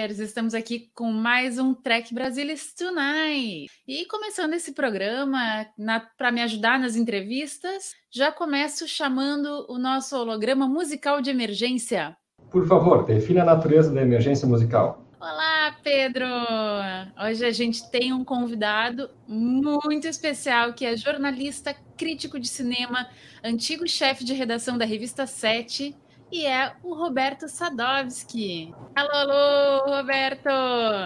Trekkers! Estamos aqui com mais um Trek Brasilis Tonight. E começando esse programa, para me ajudar nas entrevistas, já começo chamando o nosso holograma musical de emergência. Por favor, defina a natureza da emergência musical. Olá, Pedro! Hoje a gente tem um convidado muito especial que é jornalista, crítico de cinema, antigo chefe de redação da revista 7 e é o Roberto Sadovski. Alô, alô, Roberto!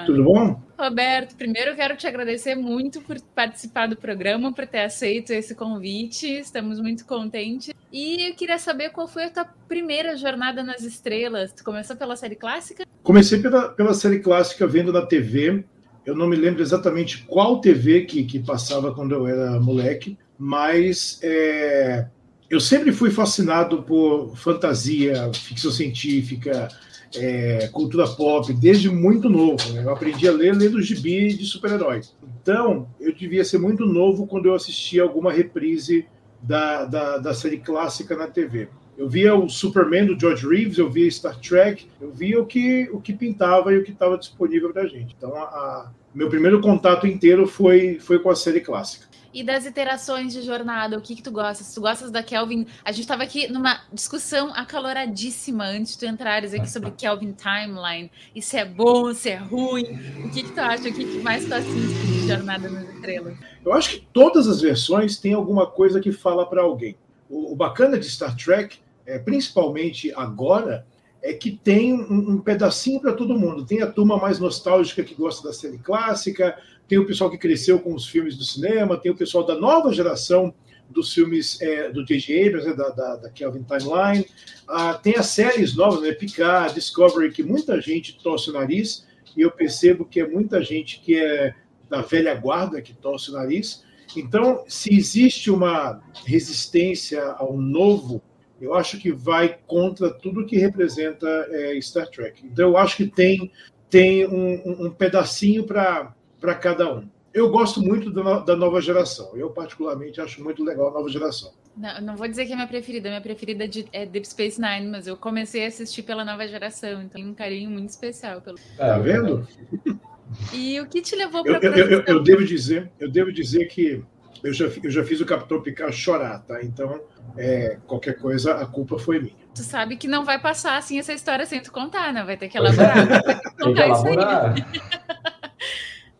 Tudo bom? Roberto, primeiro eu quero te agradecer muito por participar do programa, por ter aceito esse convite. Estamos muito contentes. E eu queria saber qual foi a tua primeira jornada nas estrelas. Tu começou pela série clássica? Comecei pela, pela série clássica vendo na TV. Eu não me lembro exatamente qual TV que, que passava quando eu era moleque, mas é, eu sempre fui fascinado por fantasia, ficção científica, é, cultura pop, desde muito novo. Né? Eu aprendi a ler lendo gibi de super-heróis. Então, eu devia ser muito novo quando eu assistia alguma reprise da, da, da, série clássica na TV. Eu via o Superman do George Reeves, eu via Star Trek, eu via o que, o que pintava e o que estava disponível para a gente. Então, a, a, meu primeiro contato inteiro foi, foi com a série clássica e das iterações de jornada, o que que tu gostas? Tu gostas da Kelvin? A gente estava aqui numa discussão acaloradíssima antes de tu entrares aqui sobre Kelvin Timeline, e se é bom, se é ruim. O que que tu acha? O que, que mais tu assiste de Jornada nas Estrelas? Eu acho que todas as versões têm alguma coisa que fala para alguém. O, o, bacana de Star Trek, é, principalmente agora, é que tem um, um pedacinho para todo mundo. Tem a turma mais nostálgica que gosta da série clássica, tem o pessoal que cresceu com os filmes do cinema, tem o pessoal da nova geração dos filmes é, do J.J. Abrams, né, da, da, da, Kelvin Timeline, ah, tem as séries novas, né, Picard, Discovery, que muita gente torce o nariz, e eu percebo que é muita gente que é da velha guarda que torce o nariz. Então, se existe uma resistência ao novo, eu acho que vai contra tudo que representa é, Star Trek. Então, eu acho que tem, tem um, um pedacinho para para cada um. Eu gosto muito da nova geração. Eu, particularmente, acho muito legal a nova geração. Não, não vou dizer que é minha preferida. Minha preferida é Deep Space Nine, mas eu comecei a assistir pela nova geração. Então, tem um carinho muito especial. Pelo... Tá vendo? E o que te levou para eu, eu, eu, eu, devo dizer, eu devo dizer que eu já, eu já fiz o Capitão Picard chorar, tá? Então, é, qualquer coisa, a culpa foi minha. Tu sabe que não vai passar assim essa história sem tu contar, né? Vai ter que elaborar. Vai ter que contar isso aí.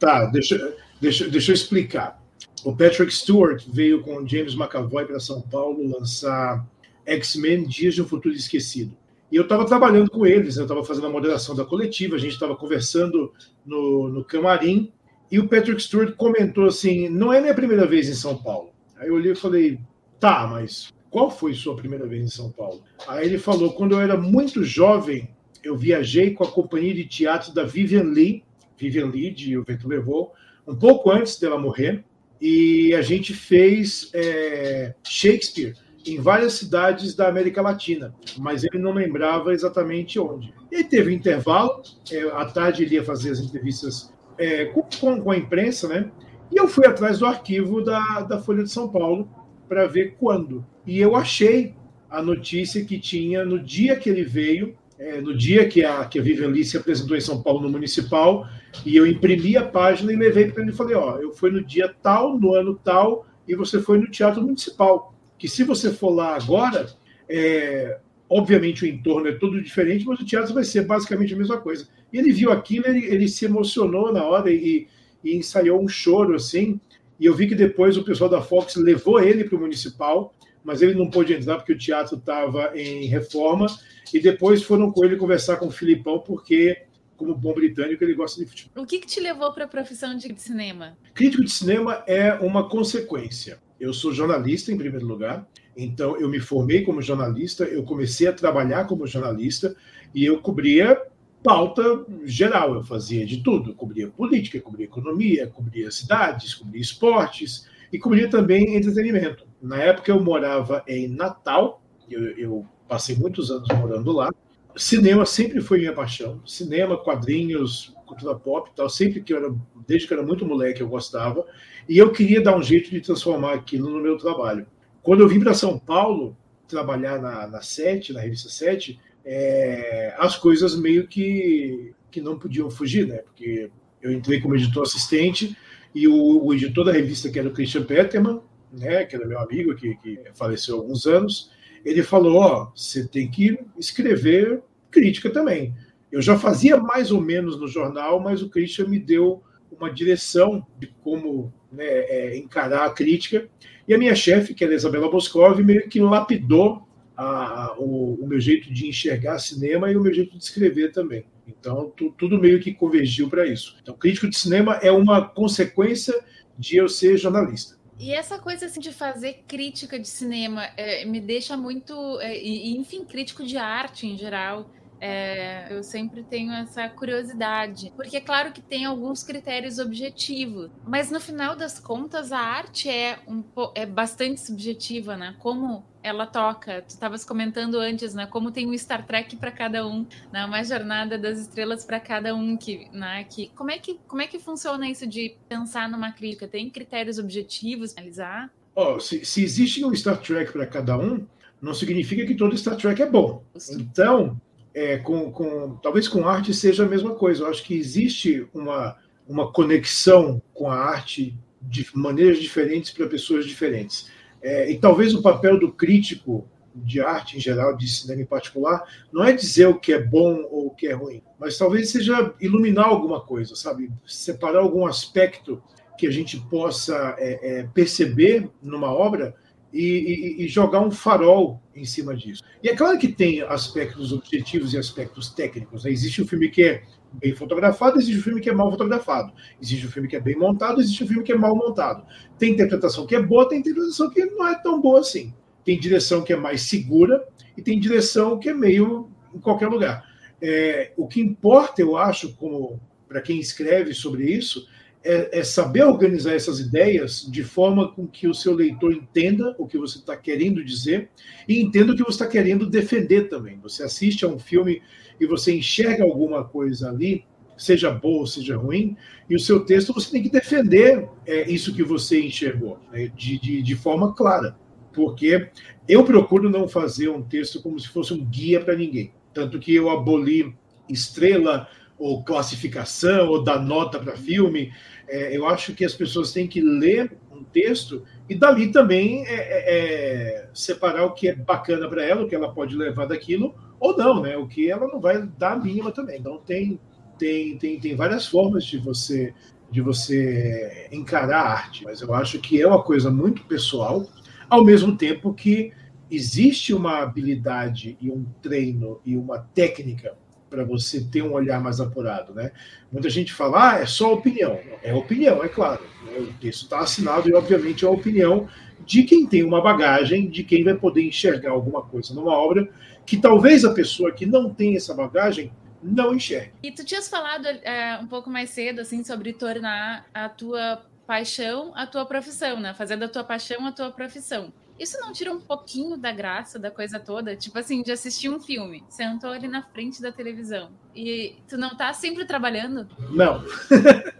Tá, deixa, deixa, deixa eu explicar. O Patrick Stewart veio com James McAvoy para São Paulo lançar X-Men Dias de um Futuro Esquecido. E eu estava trabalhando com eles, né? eu estava fazendo a moderação da coletiva, a gente estava conversando no, no camarim, e o Patrick Stewart comentou assim: não é minha primeira vez em São Paulo. Aí eu olhei e falei: tá, mas qual foi sua primeira vez em São Paulo? Aí ele falou: quando eu era muito jovem, eu viajei com a companhia de teatro da Vivian Lee Vivian Lead, o vento levou, um pouco antes dela morrer, e a gente fez é, Shakespeare em várias cidades da América Latina, mas ele não lembrava exatamente onde. E teve um intervalo, é, à tarde ele ia fazer as entrevistas é, com, com, a imprensa, né? E eu fui atrás do arquivo da, da Folha de São Paulo para ver quando. E eu achei a notícia que tinha no dia que ele veio, é, no dia que a, que a Vivian Lee se apresentou em São Paulo no Municipal, e eu imprimi a página e levei para ele e falei: Ó, eu fui no dia tal, no ano tal, e você foi no Teatro Municipal. Que se você for lá agora, é, obviamente o entorno é todo diferente, mas o teatro vai ser basicamente a mesma coisa. E ele viu aquilo, ele, ele se emocionou na hora e, e ensaiou um choro assim. E eu vi que depois o pessoal da Fox levou ele para o municipal, mas ele não pôde entrar porque o teatro estava em reforma. E depois foram com ele conversar com o Filipão, porque como bom britânico, ele gosta de futebol. O que, que te levou para a profissão de cinema? Crítico de cinema é uma consequência. Eu sou jornalista, em primeiro lugar, então eu me formei como jornalista, eu comecei a trabalhar como jornalista e eu cobria pauta geral, eu fazia de tudo. Eu cobria política, cobria economia, cobria cidades, cobria esportes. e cobria também entretenimento. Na época eu morava em Natal, eu, eu passei muitos anos morando lá. Cinema sempre foi minha paixão. Cinema, quadrinhos, cultura pop tal, sempre que eu era, desde que eu era muito moleque, eu gostava. E eu queria dar um jeito de transformar aquilo no meu trabalho. Quando eu vim para São Paulo trabalhar na, na Sete, na revista Sete, é, as coisas meio que, que não podiam fugir, né? Porque eu entrei como editor assistente e o, o editor da revista, que era o Christian Peterman, né, que era meu amigo, que, que faleceu há alguns anos, ele falou: Ó, você tem que escrever crítica também. Eu já fazia mais ou menos no jornal, mas o Christian me deu uma direção de como né, é, encarar a crítica. E a minha chefe, que era Isabela Boscov, meio que lapidou a, o, o, meu jeito de enxergar cinema e o meu jeito de escrever também. Então, tu, tudo meio que convergiu para isso. Então, crítico de cinema é uma consequência de eu ser jornalista. E essa coisa assim de fazer crítica de cinema é, me deixa muito, é, e, enfim, crítico de arte em geral. É, eu sempre tenho essa curiosidade, porque é claro que tem alguns critérios objetivos, mas no final das contas a arte é, um, é bastante subjetiva, né? Como ela toca. Tu estavas comentando antes, né? Como tem um Star Trek para cada um, né? Uma jornada das estrelas para cada um que, né? Que como é que como é que funciona isso de pensar numa crítica? Tem critérios objetivos para analisar? Oh, se, se existe um Star Trek para cada um, não significa que todo Star Trek é bom. Então, é, com, com, talvez com arte seja a mesma coisa. Eu acho que existe uma, uma conexão com a arte de maneiras diferentes para pessoas diferentes. É, e talvez o papel do crítico de arte em geral, de cinema em particular, não é dizer o que é bom ou o que é ruim, mas talvez seja iluminar alguma coisa, sabe? Separar algum aspecto que a gente possa é, é, perceber numa obra e, e, e, jogar um farol em cima disso. E é claro que tem aspectos objetivos e aspectos técnicos. Né? Existe um filme que é bem fotografado, existe um filme que é mal fotografado. Existe um filme que é bem montado, existe um filme que é mal montado. Tem interpretação que é boa, tem interpretação que não é tão boa assim. Tem direção que é mais segura e tem direção que é meio em qualquer lugar. É, o que importa, eu acho, como para quem escreve sobre isso, é, é, saber organizar essas ideias de forma com que o seu leitor entenda o que você está querendo dizer e entenda o que você está querendo defender também. Você assiste a um filme e você enxerga alguma coisa ali, seja boa ou seja ruim, e o seu texto você tem que defender é, isso que você enxergou, né, de, de, de forma clara. Porque eu procuro não fazer um texto como se fosse um guia para ninguém. Tanto que eu aboli estrela ou classificação ou dar nota para filme. É, eu acho que as pessoas têm que ler um texto e dali também é, é, é separar o que é bacana para ela, o que ela pode levar daquilo, ou não, né? O que ela não vai dar a mínima também. Então tem, tem, tem, tem várias formas de você de você encarar a arte, mas eu acho que é uma coisa muito pessoal, ao mesmo tempo que existe uma habilidade e um treino e uma técnica para você ter um olhar mais apurado, né? Muita gente fala, ah, é só opinião. É opinião, é claro. Né? Isso está assinado e, obviamente, é a opinião de quem tem uma bagagem, de quem vai poder enxergar alguma coisa numa obra que talvez a pessoa que não tem essa bagagem não enxergue. E tu tinhas falado é, um pouco mais cedo assim sobre tornar a tua paixão a tua profissão, né? Fazer da tua paixão a tua profissão. Isso não tira um pouquinho da graça da coisa toda? Tipo assim, de assistir um filme, sentou ali na frente da televisão e tu não tá sempre trabalhando? Não.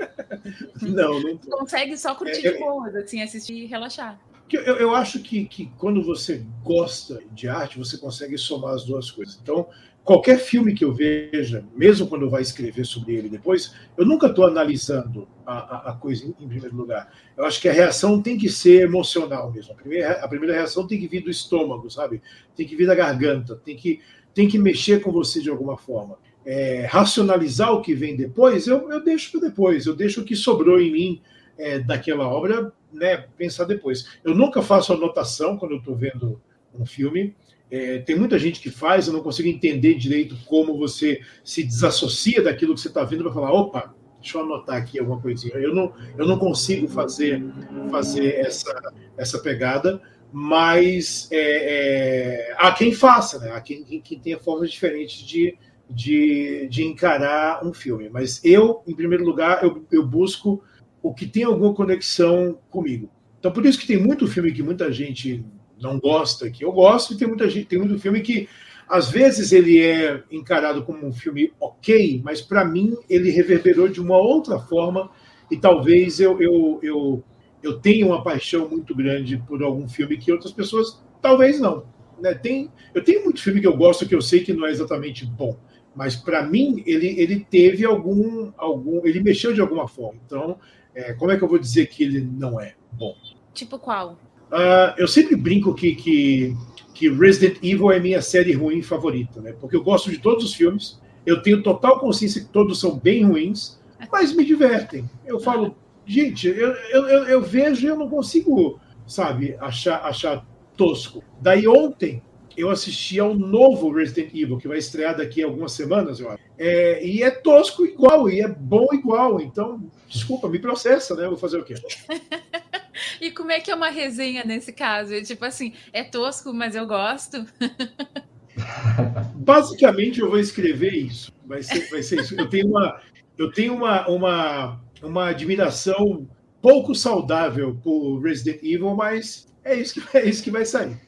não, não tô. Consegue só curtir é, de boas, assim, assistir e relaxar. Eu, eu acho que, que quando você gosta de arte, você consegue somar as duas coisas. Então, qualquer filme que eu veja, mesmo quando eu vá escrever sobre ele depois, eu nunca estou analisando a, a, a, coisa em, em, primeiro lugar. Eu acho que a reação tem que ser emocional mesmo. A primeira, a primeira reação tem que vir do estômago, sabe? Tem que vir da garganta, tem que, tem que mexer com você de alguma forma. É, racionalizar o que vem depois, eu, eu deixo para depois, eu deixo o que sobrou em mim é, daquela obra né, pensar depois. Eu nunca faço anotação quando eu estou vendo um filme. É, tem muita gente que faz, eu não consigo entender direito como você se desassocia daquilo que você está vendo para falar, opa, deixa eu anotar aqui alguma coisinha. Eu não, eu não consigo fazer, fazer essa, essa pegada, mas é, é, há quem faça, né? há quem, quem, tenha formas diferentes de, de, de encarar um filme. Mas eu, em primeiro lugar, eu, eu busco o que tem alguma conexão comigo. Então, por isso que tem muito filme que muita gente não gosta, que eu gosto, e tem muita gente, tem muito filme que às vezes ele é encarado como um filme ok, mas para mim ele reverberou de uma outra forma e talvez eu, eu, eu, eu tenha uma paixão muito grande por algum filme que outras pessoas talvez não. Né? Tem, eu tenho muito filme que eu gosto que eu sei que não é exatamente bom, mas para mim ele, ele teve algum, algum. Ele mexeu de alguma forma. Então, é, como é que eu vou dizer que ele não é bom? Tipo qual? Uh, eu sempre brinco que, que que Resident Evil é minha série ruim favorita, né? Porque eu gosto de todos os filmes, eu tenho total consciência que todos são bem ruins, mas me divertem. Eu falo, gente, eu, eu, eu, eu vejo e eu não consigo, sabe, achar, achar tosco. Daí ontem eu assisti ao novo Resident Evil, que vai estrear daqui a algumas semanas, eu acho. É, e é tosco igual, e é bom igual. Então, desculpa, me processa, né? Vou fazer o quê? E como é que é uma resenha nesse caso? É tipo assim, é tosco, mas eu gosto. Basicamente, eu vou escrever isso. Vai ser, vai ser isso. Eu tenho uma, eu tenho uma, uma, uma admiração pouco saudável por Resident Evil, mas é isso que, é isso que vai sair.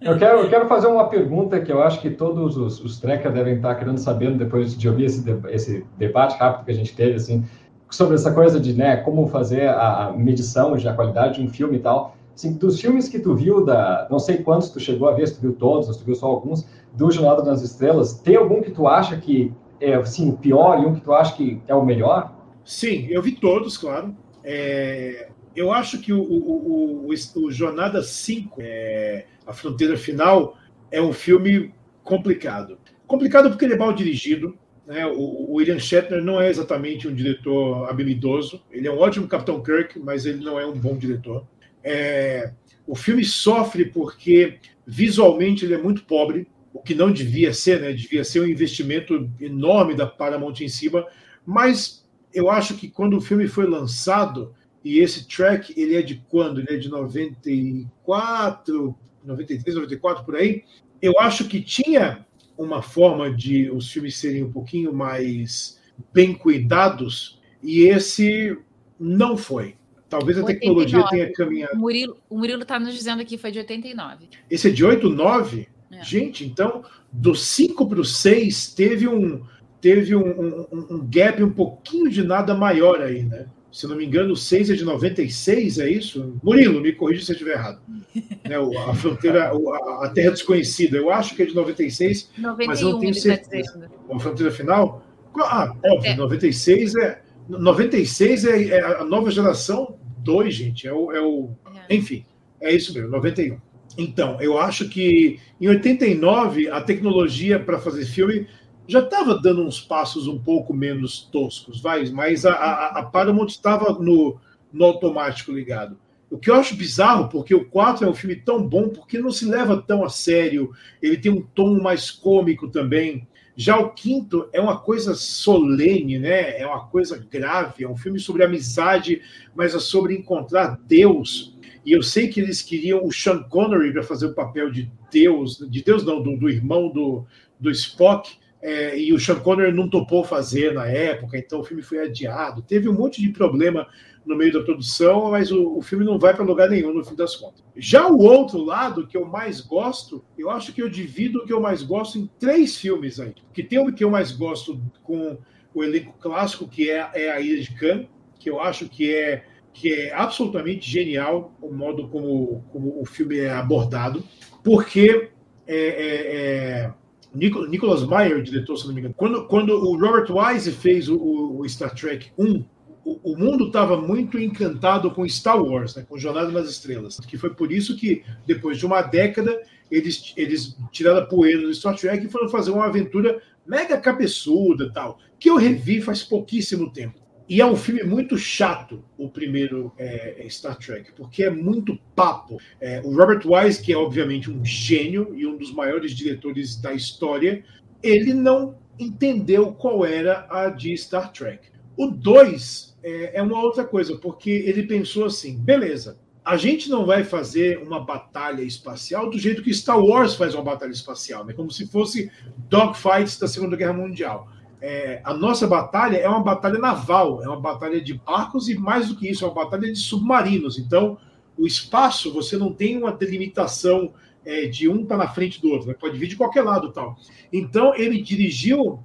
Eu quero, eu quero fazer uma pergunta que eu acho que todos os, os devem estar querendo saber depois de ouvir esse, esse debate rápido que a gente teve, assim, sobre essa coisa de né, como fazer a medição de a qualidade de um filme e tal. Assim, dos filmes que tu viu, da, não sei quantos tu chegou a ver, se tu viu todos, se tu viu só alguns, do Jornada nas Estrelas, tem algum que tu acha que é assim, o pior e um que tu acha que é o melhor? Sim, eu vi todos, claro. É, eu acho que o, o, o, o Jornada 5, é, A Fronteira Final, é um filme complicado. Complicado porque ele é mal dirigido, né? O, William Shatner não é exatamente um diretor habilidoso. Ele é um ótimo Capitão Kirk, mas ele não é um bom diretor. É, o filme sofre porque visualmente ele é muito pobre, o que não devia ser, né? Devia ser um investimento enorme da Paramount em cima. Mas eu acho que quando o filme foi lançado e esse track ele é de quando? Ele é de 94, 93, 94 por aí. Eu acho que tinha uma forma de os filmes serem um pouquinho mais bem cuidados, e esse não foi. Talvez a 89. tecnologia tenha caminhado. O Murilo, o Murilo está nos dizendo aqui, foi de 89. Esse é de 8, 9? É. Gente, então, do 5 para o 6, teve um, teve um, um, um, gap um pouquinho de nada maior aí, né? Se não me engano, o 6 é de 96, é isso? Murilo, me corrija se eu estiver errado. né, a fronteira, a, Terra Desconhecida, eu acho que é de 96, 91, mas eu não tenho tá certeza. Tá a fronteira final? Ah, óbvio, é. 96 é. 96 é, é a nova geração 2, gente. É o, é o. É. Enfim, é isso mesmo, 91. Então, eu acho que em 89 a tecnologia para fazer filme já estava dando uns passos um pouco menos toscos, vai, mas a, a, a Paramount estava no, no automático ligado. O que eu acho bizarro, porque o 4 é um filme tão bom, porque não se leva tão a sério, ele tem um tom mais cômico também. Já o quinto é uma coisa solene, né? É uma coisa grave, é um filme sobre amizade, mas é sobre encontrar Deus. E eu sei que eles queriam o Sean Connery para fazer o papel de Deus, de Deus não, do, do irmão do, do Spock, é, e o Sean Connery não topou fazer na época, então o filme foi adiado. Teve um monte de problema no meio da produção, mas o, o filme não vai para lugar nenhum no fim das contas. Já o outro lado, que eu mais gosto, eu acho que eu divido o que eu mais gosto em três filmes aí. Que tem o que eu mais gosto com o elenco clássico, que é, é a Ilha de Cannes, que eu acho que é, que é absolutamente genial o modo como, como o filme é abordado, porque é, é, é Nicholas Meyer, diretor, se não me engano, quando, quando o Robert Wise fez o, o Star Trek 1, o, o mundo estava muito encantado com Star Wars, né, com Jornada nas Estrelas, que foi por isso que, depois de uma década, eles, eles tiraram a poeira do Star Trek e foram fazer uma aventura mega cabeçuda tal, que eu revi faz pouquíssimo tempo. E é um filme muito chato, o primeiro é, é, Star Trek, porque é muito papo. É, o Robert Wise, que é obviamente um gênio e um dos maiores diretores da história, ele não entendeu qual era a de Star Trek. O 2 é, é uma outra coisa, porque ele pensou assim: beleza, a gente não vai fazer uma batalha espacial do jeito que Star Wars faz uma batalha espacial, né? como se fosse dogfights da Segunda Guerra Mundial é, a nossa batalha é uma batalha naval, é uma batalha de barcos e mais do que isso, é uma batalha de submarinos. Então, o espaço você não tem uma delimitação é, de um tá na frente do outro, né? pode vir de qualquer lado tal. Então, ele dirigiu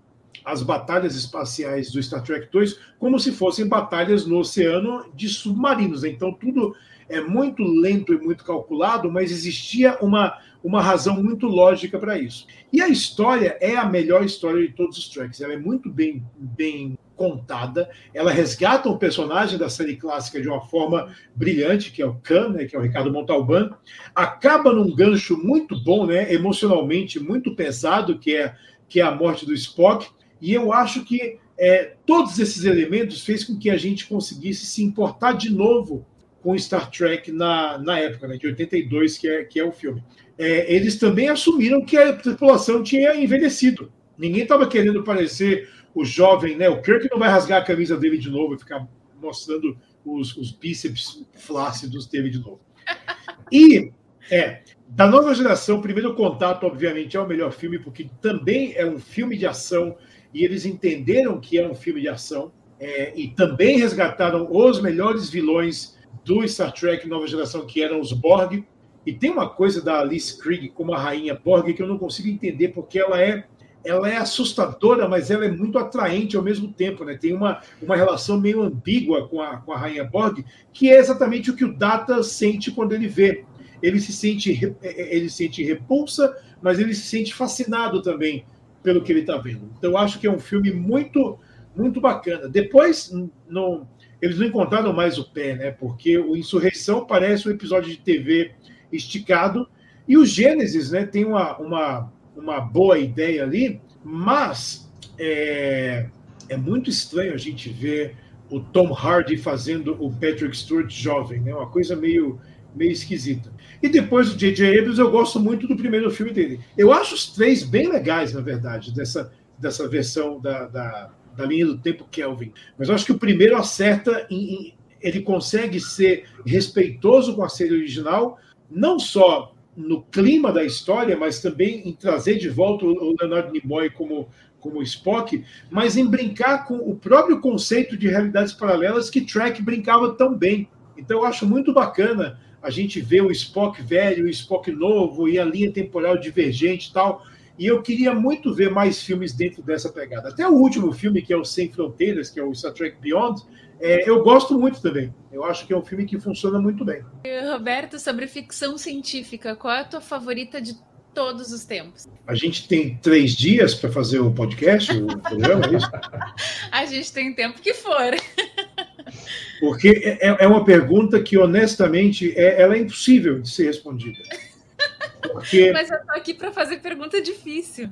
as batalhas espaciais do Star Trek 2 como se fossem batalhas no oceano de submarinos. Né? Então, tudo é muito lento e muito calculado, mas existia uma, uma razão muito lógica para isso. E a história é a melhor história de todos os tracks. Ela é muito bem, bem contada. Ela resgata um personagem da série clássica de uma forma brilhante, que é o Khan, né, que é o Ricardo Montalban. Acaba num gancho muito bom, né, emocionalmente muito pesado, que é, que é a morte do Spock. E eu acho que é, todos esses elementos fez com que a gente conseguisse se importar de novo com Star Trek na, na época, né, de 82, que é, que é o filme. É, eles também assumiram que a tripulação tinha envelhecido. Ninguém estava querendo parecer o jovem, né? O Kirk não vai rasgar a camisa dele de novo e ficar mostrando os, os bíceps flácidos dele de novo. E, é, da nova geração, Primeiro Contato, obviamente, é o melhor filme, porque também é um filme de ação e eles entenderam que é um filme de ação é, e também resgataram os melhores vilões do Star Trek Nova Geração, que eram os Borg. E tem uma coisa da Alice Krieg como a rainha Borg que eu não consigo entender, porque ela é ela é assustadora, mas ela é muito atraente ao mesmo tempo, né? Tem uma, uma relação meio ambígua com a, com a rainha Borg, que é exatamente o que o Data sente quando ele vê. Ele se sente ele sente repulsa, mas ele se sente fascinado também pelo que ele está vendo. Então eu acho que é um filme muito muito bacana. Depois não eles não encontraram mais o pé, né? Porque o Insurreição parece um episódio de TV esticado e o Gênesis, né? Tem uma, uma, uma boa ideia ali, mas é, é muito estranho a gente ver o Tom Hardy fazendo o Patrick Stewart jovem, né? Uma coisa meio meio esquisita. E depois o J.J. Abrams, eu gosto muito do primeiro filme dele. Eu acho os três bem legais, na verdade, dessa, dessa versão da, da, da linha do tempo Kelvin. Mas eu acho que o primeiro acerta, em, em, ele consegue ser respeitoso com a série original, não só no clima da história, mas também em trazer de volta o Leonard Nimoy como, como Spock, mas em brincar com o próprio conceito de realidades paralelas que Trek brincava tão bem. Então eu acho muito bacana a gente ver o Spock velho, o Spock novo e a linha temporal divergente e tal. E eu queria muito ver mais filmes dentro dessa pegada. Até o último filme, que é o Sem Fronteiras, que é o Star Trek Beyond, é, eu gosto muito também. Eu acho que é um filme que funciona muito bem. Roberto, sobre ficção científica, qual é a tua favorita de todos os tempos? A gente tem três dias para fazer o podcast, o programa, é isso? a gente tem tempo que for. Porque é, é uma pergunta que, honestamente, é, ela é impossível de ser respondida. Porque... Mas eu estou aqui para fazer pergunta difícil.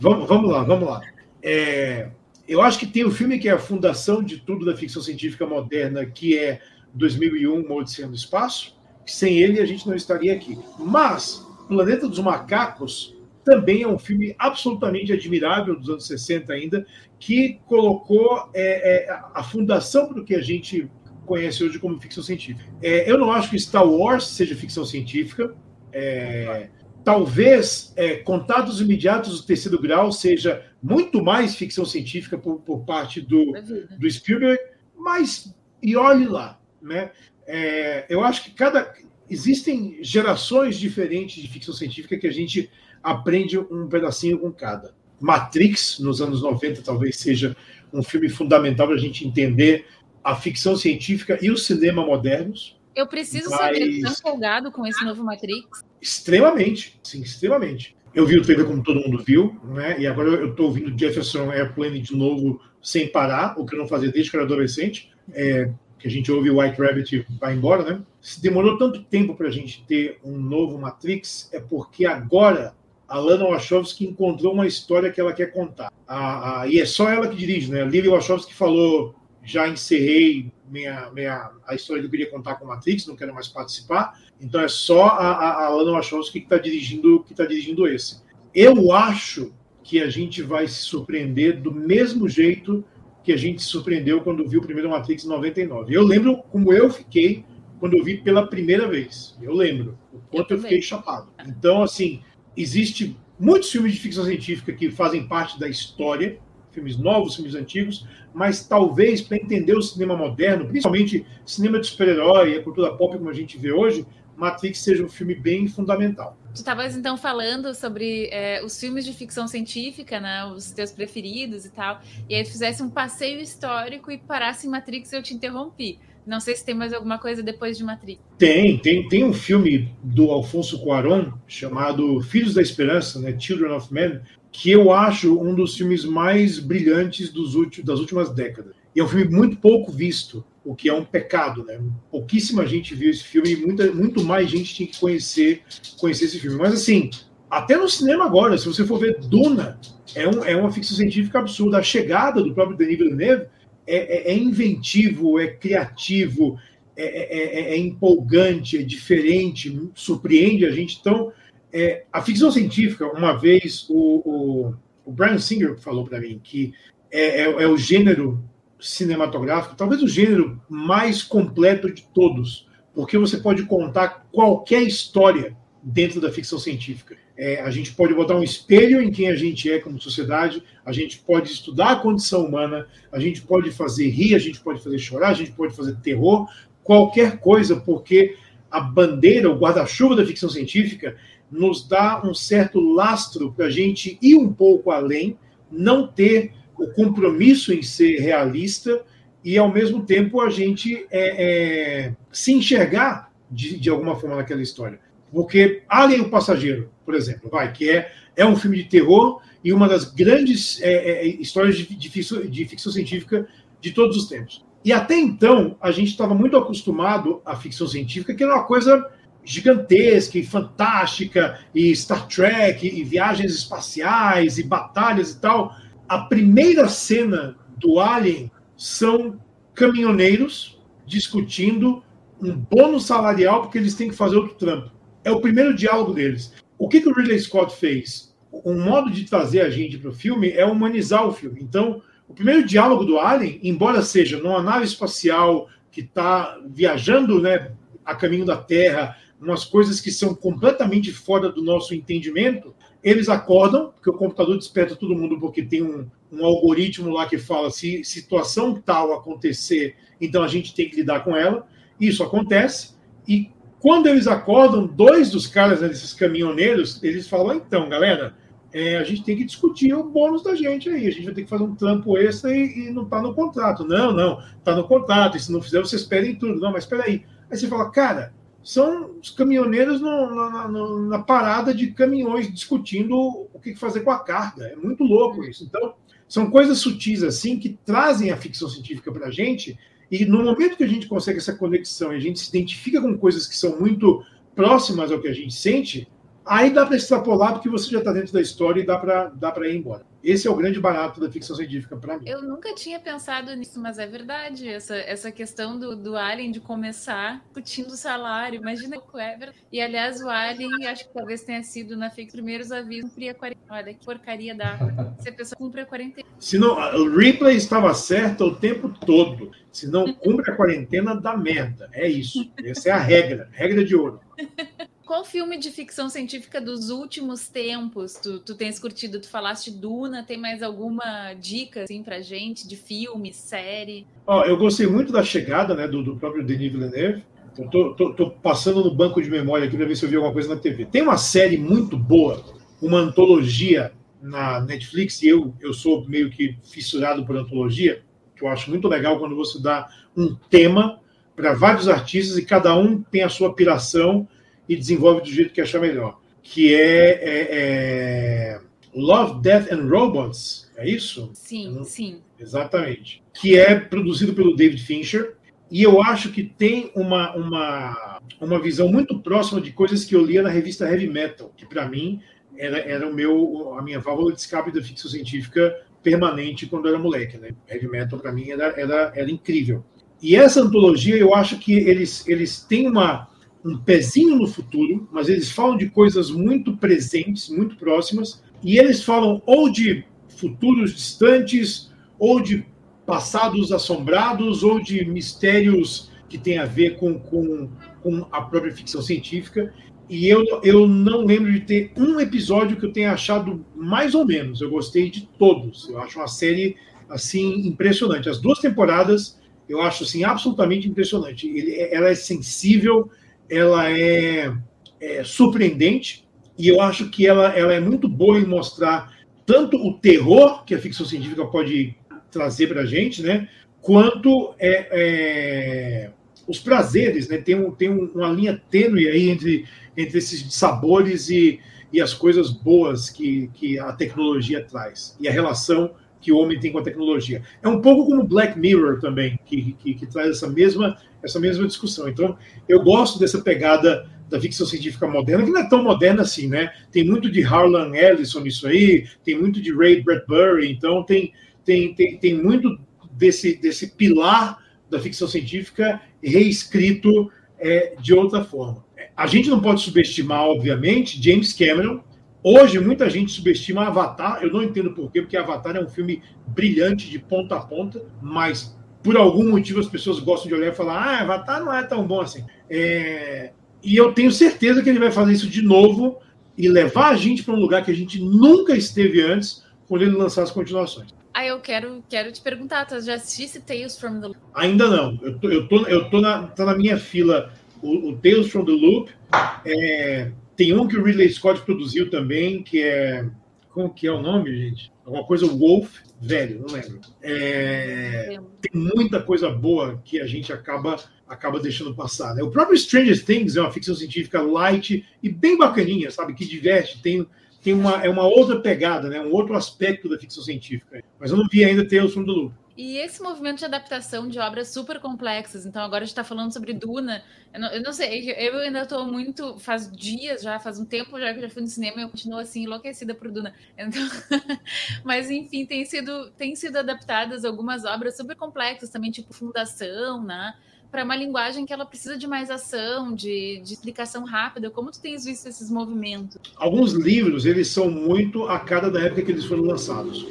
Vamos, vamos lá, vamos lá. É, eu acho que tem o um filme que é a fundação de tudo da ficção científica moderna, que é 2001, Uma Odisseia no Espaço. Sem ele, a gente não estaria aqui. Mas Planeta dos Macacos também é um filme absolutamente admirável dos anos 60 ainda, que colocou é, é, a fundação do que a gente conhece hoje como ficção científica. É, eu não acho que Star Wars seja ficção científica, é, talvez é, Contatos Imediatos do Terceiro Grau seja muito mais ficção científica por, por parte do, do Spielberg, mas e olhe lá, né? É, eu acho que cada existem gerações diferentes de ficção científica que a gente aprende um pedacinho com cada. Matrix, nos anos 90, talvez seja um filme fundamental para a gente entender a ficção científica e o cinema modernos. Eu preciso Mas... saber, tão empolgado com esse novo Matrix? Extremamente, sim, extremamente. Eu vi o trailer como todo mundo viu, né? E agora eu estou ouvindo Jefferson Airplane de novo sem parar, o que eu não fazia desde que era adolescente. É, que a gente ouve White Rabbit vai embora, né? Se demorou tanto tempo para a gente ter um novo Matrix, é porque agora a Lana Wachowski encontrou uma história que ela quer contar. A, a, e é só ela que dirige, né? A Lily Wachowski falou já encerrei minha, minha, a história que eu queria contar com Matrix, não quero mais participar. Então é só a, a, a Lana Wachowski que está dirigindo, que tá dirigindo esse. Eu acho que a gente vai se surpreender do mesmo jeito que a gente se surpreendeu quando viu o primeiro Matrix em 99. Eu lembro como eu fiquei quando eu vi pela primeira vez. Eu lembro o quanto eu, eu fiquei chapado. Então, assim, existe muitos filmes de ficção científica que fazem parte da história filmes novos, filmes antigos, mas talvez para entender o cinema moderno, principalmente cinema de super-herói e a cultura pop como a gente vê hoje, Matrix seja um filme bem fundamental. Tu estavas então falando sobre é, os filmes de ficção científica, né, os teus preferidos e tal, e aí tu fizesse um passeio histórico e parasse em Matrix eu te interrompi. Não sei se tem mais alguma coisa depois de Matrix. Tem, tem, tem um filme do Alfonso Cuarón chamado Filhos da Esperança, né, Children of Men, que eu acho um dos filmes mais brilhantes dos últimos, das últimas décadas. E é um filme muito pouco visto, o que é um pecado, né? Pouquíssima gente viu esse filme e muita, muito mais gente tinha que conhecer, conhecer esse filme. Mas assim, até no cinema agora, se você for ver Duna, é, um, é uma ficção científica absurda. A chegada do próprio Denis Villeneuve é, é, é inventivo, é criativo, é, é, é, é, empolgante, é diferente, surpreende a gente. Então, é, a ficção científica, uma vez, o, o, o Brian Singer falou para mim que é, é, o gênero cinematográfico, talvez o gênero mais completo de todos, porque você pode contar qualquer história dentro da ficção científica. É, a gente pode botar um espelho em quem a gente é como sociedade, a gente pode estudar a condição humana, a gente pode fazer rir, a gente pode fazer chorar, a gente pode fazer terror, qualquer coisa, porque a bandeira, o guarda-chuva da ficção científica nos dá um certo lastro para a gente ir um pouco além, não ter o compromisso em ser realista e, ao mesmo tempo, a gente é, é, se enxergar de, de alguma forma naquela história. Porque Alien o Passageiro, por exemplo, vai, que é, é um filme de terror e uma das grandes é, é, histórias de, de, ficção, de ficção científica de todos os tempos. E até então, a gente estava muito acostumado à ficção científica, que era uma coisa gigantesca e fantástica, e Star Trek, e viagens espaciais, e batalhas e tal. A primeira cena do Alien são caminhoneiros discutindo um bônus salarial porque eles têm que fazer outro trampo. É o primeiro diálogo deles. O que, que o Ridley Scott fez? Um modo de trazer a gente para o filme é humanizar o filme. Então, o primeiro diálogo do Alien, embora seja numa nave espacial que está viajando né, a caminho da Terra, umas coisas que são completamente fora do nosso entendimento, eles acordam, porque o computador desperta todo mundo porque tem um, um algoritmo lá que fala se situação tal acontecer, então a gente tem que lidar com ela. Isso acontece, e quando eles acordam, dois dos caras né, desses caminhoneiros, eles falam: então, galera, é, a gente tem que discutir o bônus da gente aí. A gente vai ter que fazer um trampo extra e, e não está no contrato. Não, não, está no contrato. E se não fizer, vocês pedem tudo. Não, mas espera aí. Aí você fala, cara, são os caminhoneiros no, na, na, na, parada de caminhões discutindo o que fazer com a carga. É muito louco isso. Então, são coisas sutis assim que trazem a ficção científica para a gente e no momento que a gente consegue essa conexão e a gente se identifica com coisas que são muito próximas ao que a gente sente, aí dá para extrapolar porque você já está dentro da história e dá para dá ir embora. Esse é o grande barato da ficção científica para mim. Eu nunca tinha pensado nisso, mas é verdade. Essa, essa questão do, do Alien de começar discutindo o salário. Imagina o Clever. E aliás, o Alien, acho que talvez tenha sido na fake primeiros avisos, cumpria a quarentena. Olha que porcaria dá. Se a pessoa cumpre a quarentena. Se não, o replay estava certo o tempo todo. Se não cumpre a quarentena, dá merda. É isso. Essa é a regra. Regra de ouro. Qual filme de ficção científica dos últimos tempos tu, tu tens curtido? Tu falaste Duna, tem mais alguma dica assim pra gente de filme, série? Ó, eu gostei muito da chegada né, do, do próprio Denis Villeneuve. Eu tô, tô, tô, passando no banco de memória aqui para ver se eu vi alguma coisa na TV. Tem uma série muito boa, uma antologia na Netflix, e eu, eu sou meio que fissurado por antologia, que eu acho muito legal quando você dá um tema para vários artistas e cada um tem a sua piração e desenvolve do jeito que achar melhor. Que é, é, é Love, Death and Robots, é isso? Sim, não... sim. Exatamente. Que é produzido pelo David Fincher. E eu acho que tem uma, uma, uma visão muito próxima de coisas que eu lia na revista Heavy Metal, que para mim era, era o meu, a minha válvula de escape da ficção científica permanente quando eu era moleque. Né? Heavy Metal para mim era, era, era incrível. E essa antologia, eu acho que eles, eles têm uma, um pezinho no futuro, mas eles falam de coisas muito presentes, muito próximas, e eles falam ou de futuros distantes, ou de passados assombrados, ou de mistérios que têm a ver com, com com a própria ficção científica. E eu, eu não lembro de ter um episódio que eu tenha achado mais ou menos. Eu gostei de todos. Eu acho uma série assim impressionante. As duas temporadas eu acho assim absolutamente impressionante. Ele, ela é sensível, ela é, é, surpreendente e eu acho que ela, ela é muito boa em mostrar tanto o terror que a ficção científica pode trazer para a gente, né, quanto é, é, os prazeres, né? Tem, um, tem uma linha tênue aí entre, entre esses sabores e, e as coisas boas que, que a tecnologia traz e a relação que o homem tem com a tecnologia. É um pouco como Black Mirror também, que, que, que, traz essa mesma, essa mesma discussão. Então, eu gosto dessa pegada da ficção científica moderna, que não é tão moderna assim, né? Tem muito de Harlan Ellison nisso aí, tem muito de Ray Bradbury, então tem, tem, tem, tem muito desse, desse pilar da ficção científica reescrito é, de outra forma. A gente não pode subestimar, obviamente, James Cameron, Hoje, muita gente subestima Avatar. Eu não entendo por quê, porque Avatar é um filme brilhante de ponta a ponta, mas por algum motivo as pessoas gostam de olhar e falar: ah, Avatar não é tão bom assim. É... E eu tenho certeza que ele vai fazer isso de novo e levar a gente para um lugar que a gente nunca esteve antes quando ele lançar as continuações. Ah, eu quero, quero te perguntar, tu já assististe Tales from the Loop? Ainda não. Eu tô, eu tô, eu tô na, tá na minha fila o, o Tales from the Loop. É, tem um que o Ridley Scott produziu também, que é. Como que é o nome, gente? Alguma coisa Wolf, velho, não lembro. É, tem muita coisa boa que a gente acaba acaba deixando passar. Né? O próprio Stranger Things é uma ficção científica light e bem bacaninha, sabe? Que diverte, tem, tem uma, é uma outra pegada, né? um outro aspecto da ficção científica. Mas eu não vi ainda ter o som do Loop. E esse movimento de adaptação de obras super complexas, então agora a gente está falando sobre Duna, eu não, eu não, sei, eu ainda estou muito, faz dias já, faz um tempo já que eu já fui no cinema e eu continuo assim, enlouquecida por Duna. Então, mas enfim, tem sido, tem sido adaptadas algumas obras super complexas também, tipo Fundação, né? Para uma linguagem que ela precisa de mais ação, de, de explicação rápida. Como tu tens visto esses movimentos? Alguns livros, eles são muito a cara da época que eles foram lançados.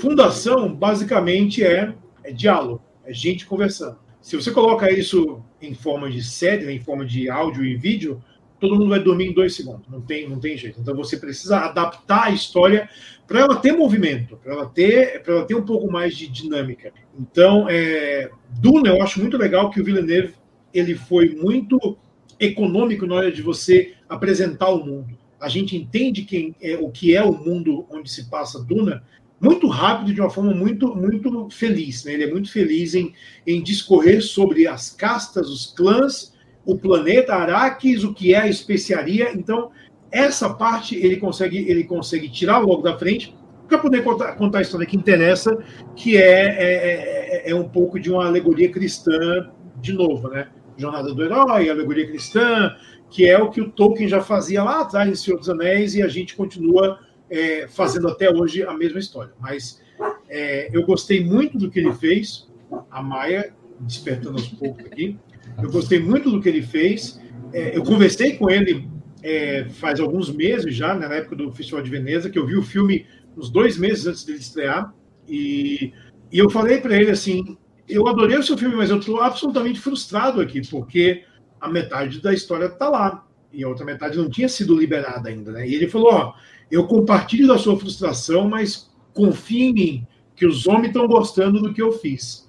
Fundação, basicamente, é, é diálogo, é gente conversando. Se você coloca isso em forma de série, em forma de áudio e vídeo, todo mundo vai dormir em dois segundos. Não tem, não tem jeito. Então você precisa adaptar a história para ela ter movimento, para ela ter, para ela ter um pouco mais de dinâmica. Então, é, Duna, eu acho muito legal que o Villeneuve ele foi muito econômico na hora de você apresentar o mundo. A gente entende quem é, o que é o mundo onde se passa Duna muito rápido, de uma forma muito, muito feliz. Né? Ele é muito feliz em, em discorrer sobre as castas, os clãs, o planeta Araques, o que é a especiaria. Então, essa parte ele consegue, ele consegue tirar logo da frente para poder contar, contar, a história que interessa, que é, é, é, é, um pouco de uma alegoria cristã de novo, né? Jornada do Herói, alegoria cristã, que é o que o Tolkien já fazia lá atrás em Senhor dos Anéis e a gente continua é, fazendo até hoje a mesma história. Mas é, eu gostei muito do que ele fez, a Maia, despertando aos poucos aqui. Eu gostei muito do que ele fez. É, eu conversei com ele é, faz alguns meses já, né, na época do Festival de Veneza, que eu vi o filme uns dois meses antes dele estrear. E, e eu falei para ele assim: eu adorei o seu filme, mas eu estou absolutamente frustrado aqui, porque a metade da história está lá e a outra metade não tinha sido liberada ainda, né? E ele falou: ó, eu compartilho da sua frustração, mas confie em mim, que os homens estão gostando do que eu fiz.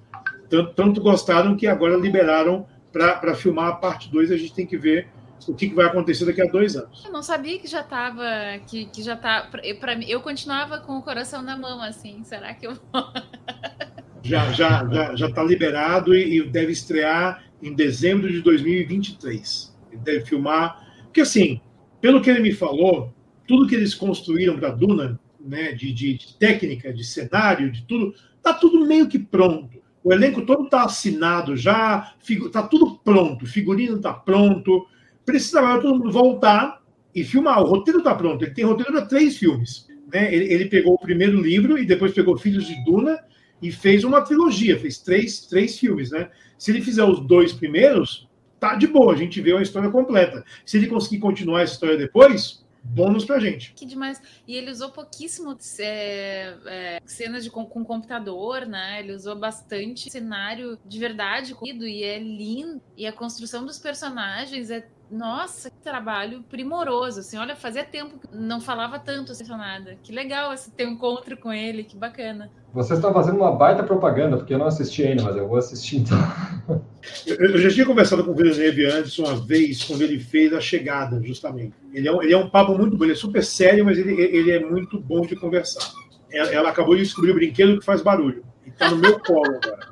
Tanto, tanto gostaram que agora liberaram para filmar a parte 2, a gente tem que ver o que, que, vai acontecer daqui a dois anos. Eu não sabia que já estava, que, que já tá, para mim, eu continuava com o coração na mão, assim, será que eu já já já já está liberado e, e, deve estrear em dezembro de 2023. Ele deve filmar, porque assim, pelo que ele me falou, tudo que eles construíram para Duna, né, de, de, de, técnica, de cenário, de tudo, tá tudo meio que pronto. O elenco todo está assinado já, está tudo pronto, o figurino está pronto. Precisa agora todo mundo voltar e filmar. O roteiro está pronto. Ele tem roteiro para três filmes. Né? Ele, ele, pegou o primeiro livro e depois pegou Filhos de Duna e fez uma trilogia, fez três, três filmes. Né? Se ele fizer os dois primeiros, tá de boa, a gente vê uma história completa. Se ele conseguir continuar essa história depois, bônus pra gente. Que demais. E ele usou pouquíssimo é, é, cenas de, com, com, computador, né? Ele usou bastante cenário de verdade e é lindo. E a construção dos personagens é nossa, que trabalho primoroso, assim, olha, fazia tempo que não falava tanto assim, nada. Que legal esse teu encontro com ele, que bacana. Vocês estão fazendo uma baita propaganda, porque eu não assisti ainda, mas eu vou assistir então. Eu, eu já tinha conversado com o Villeneuve antes, uma vez, quando ele fez a chegada, justamente. Ele é um, ele é um papo muito bom, ele é super sério, mas ele, ele é muito bom de conversar. Ela, ela acabou de descobrir o brinquedo que faz barulho. E tá no meu colo agora.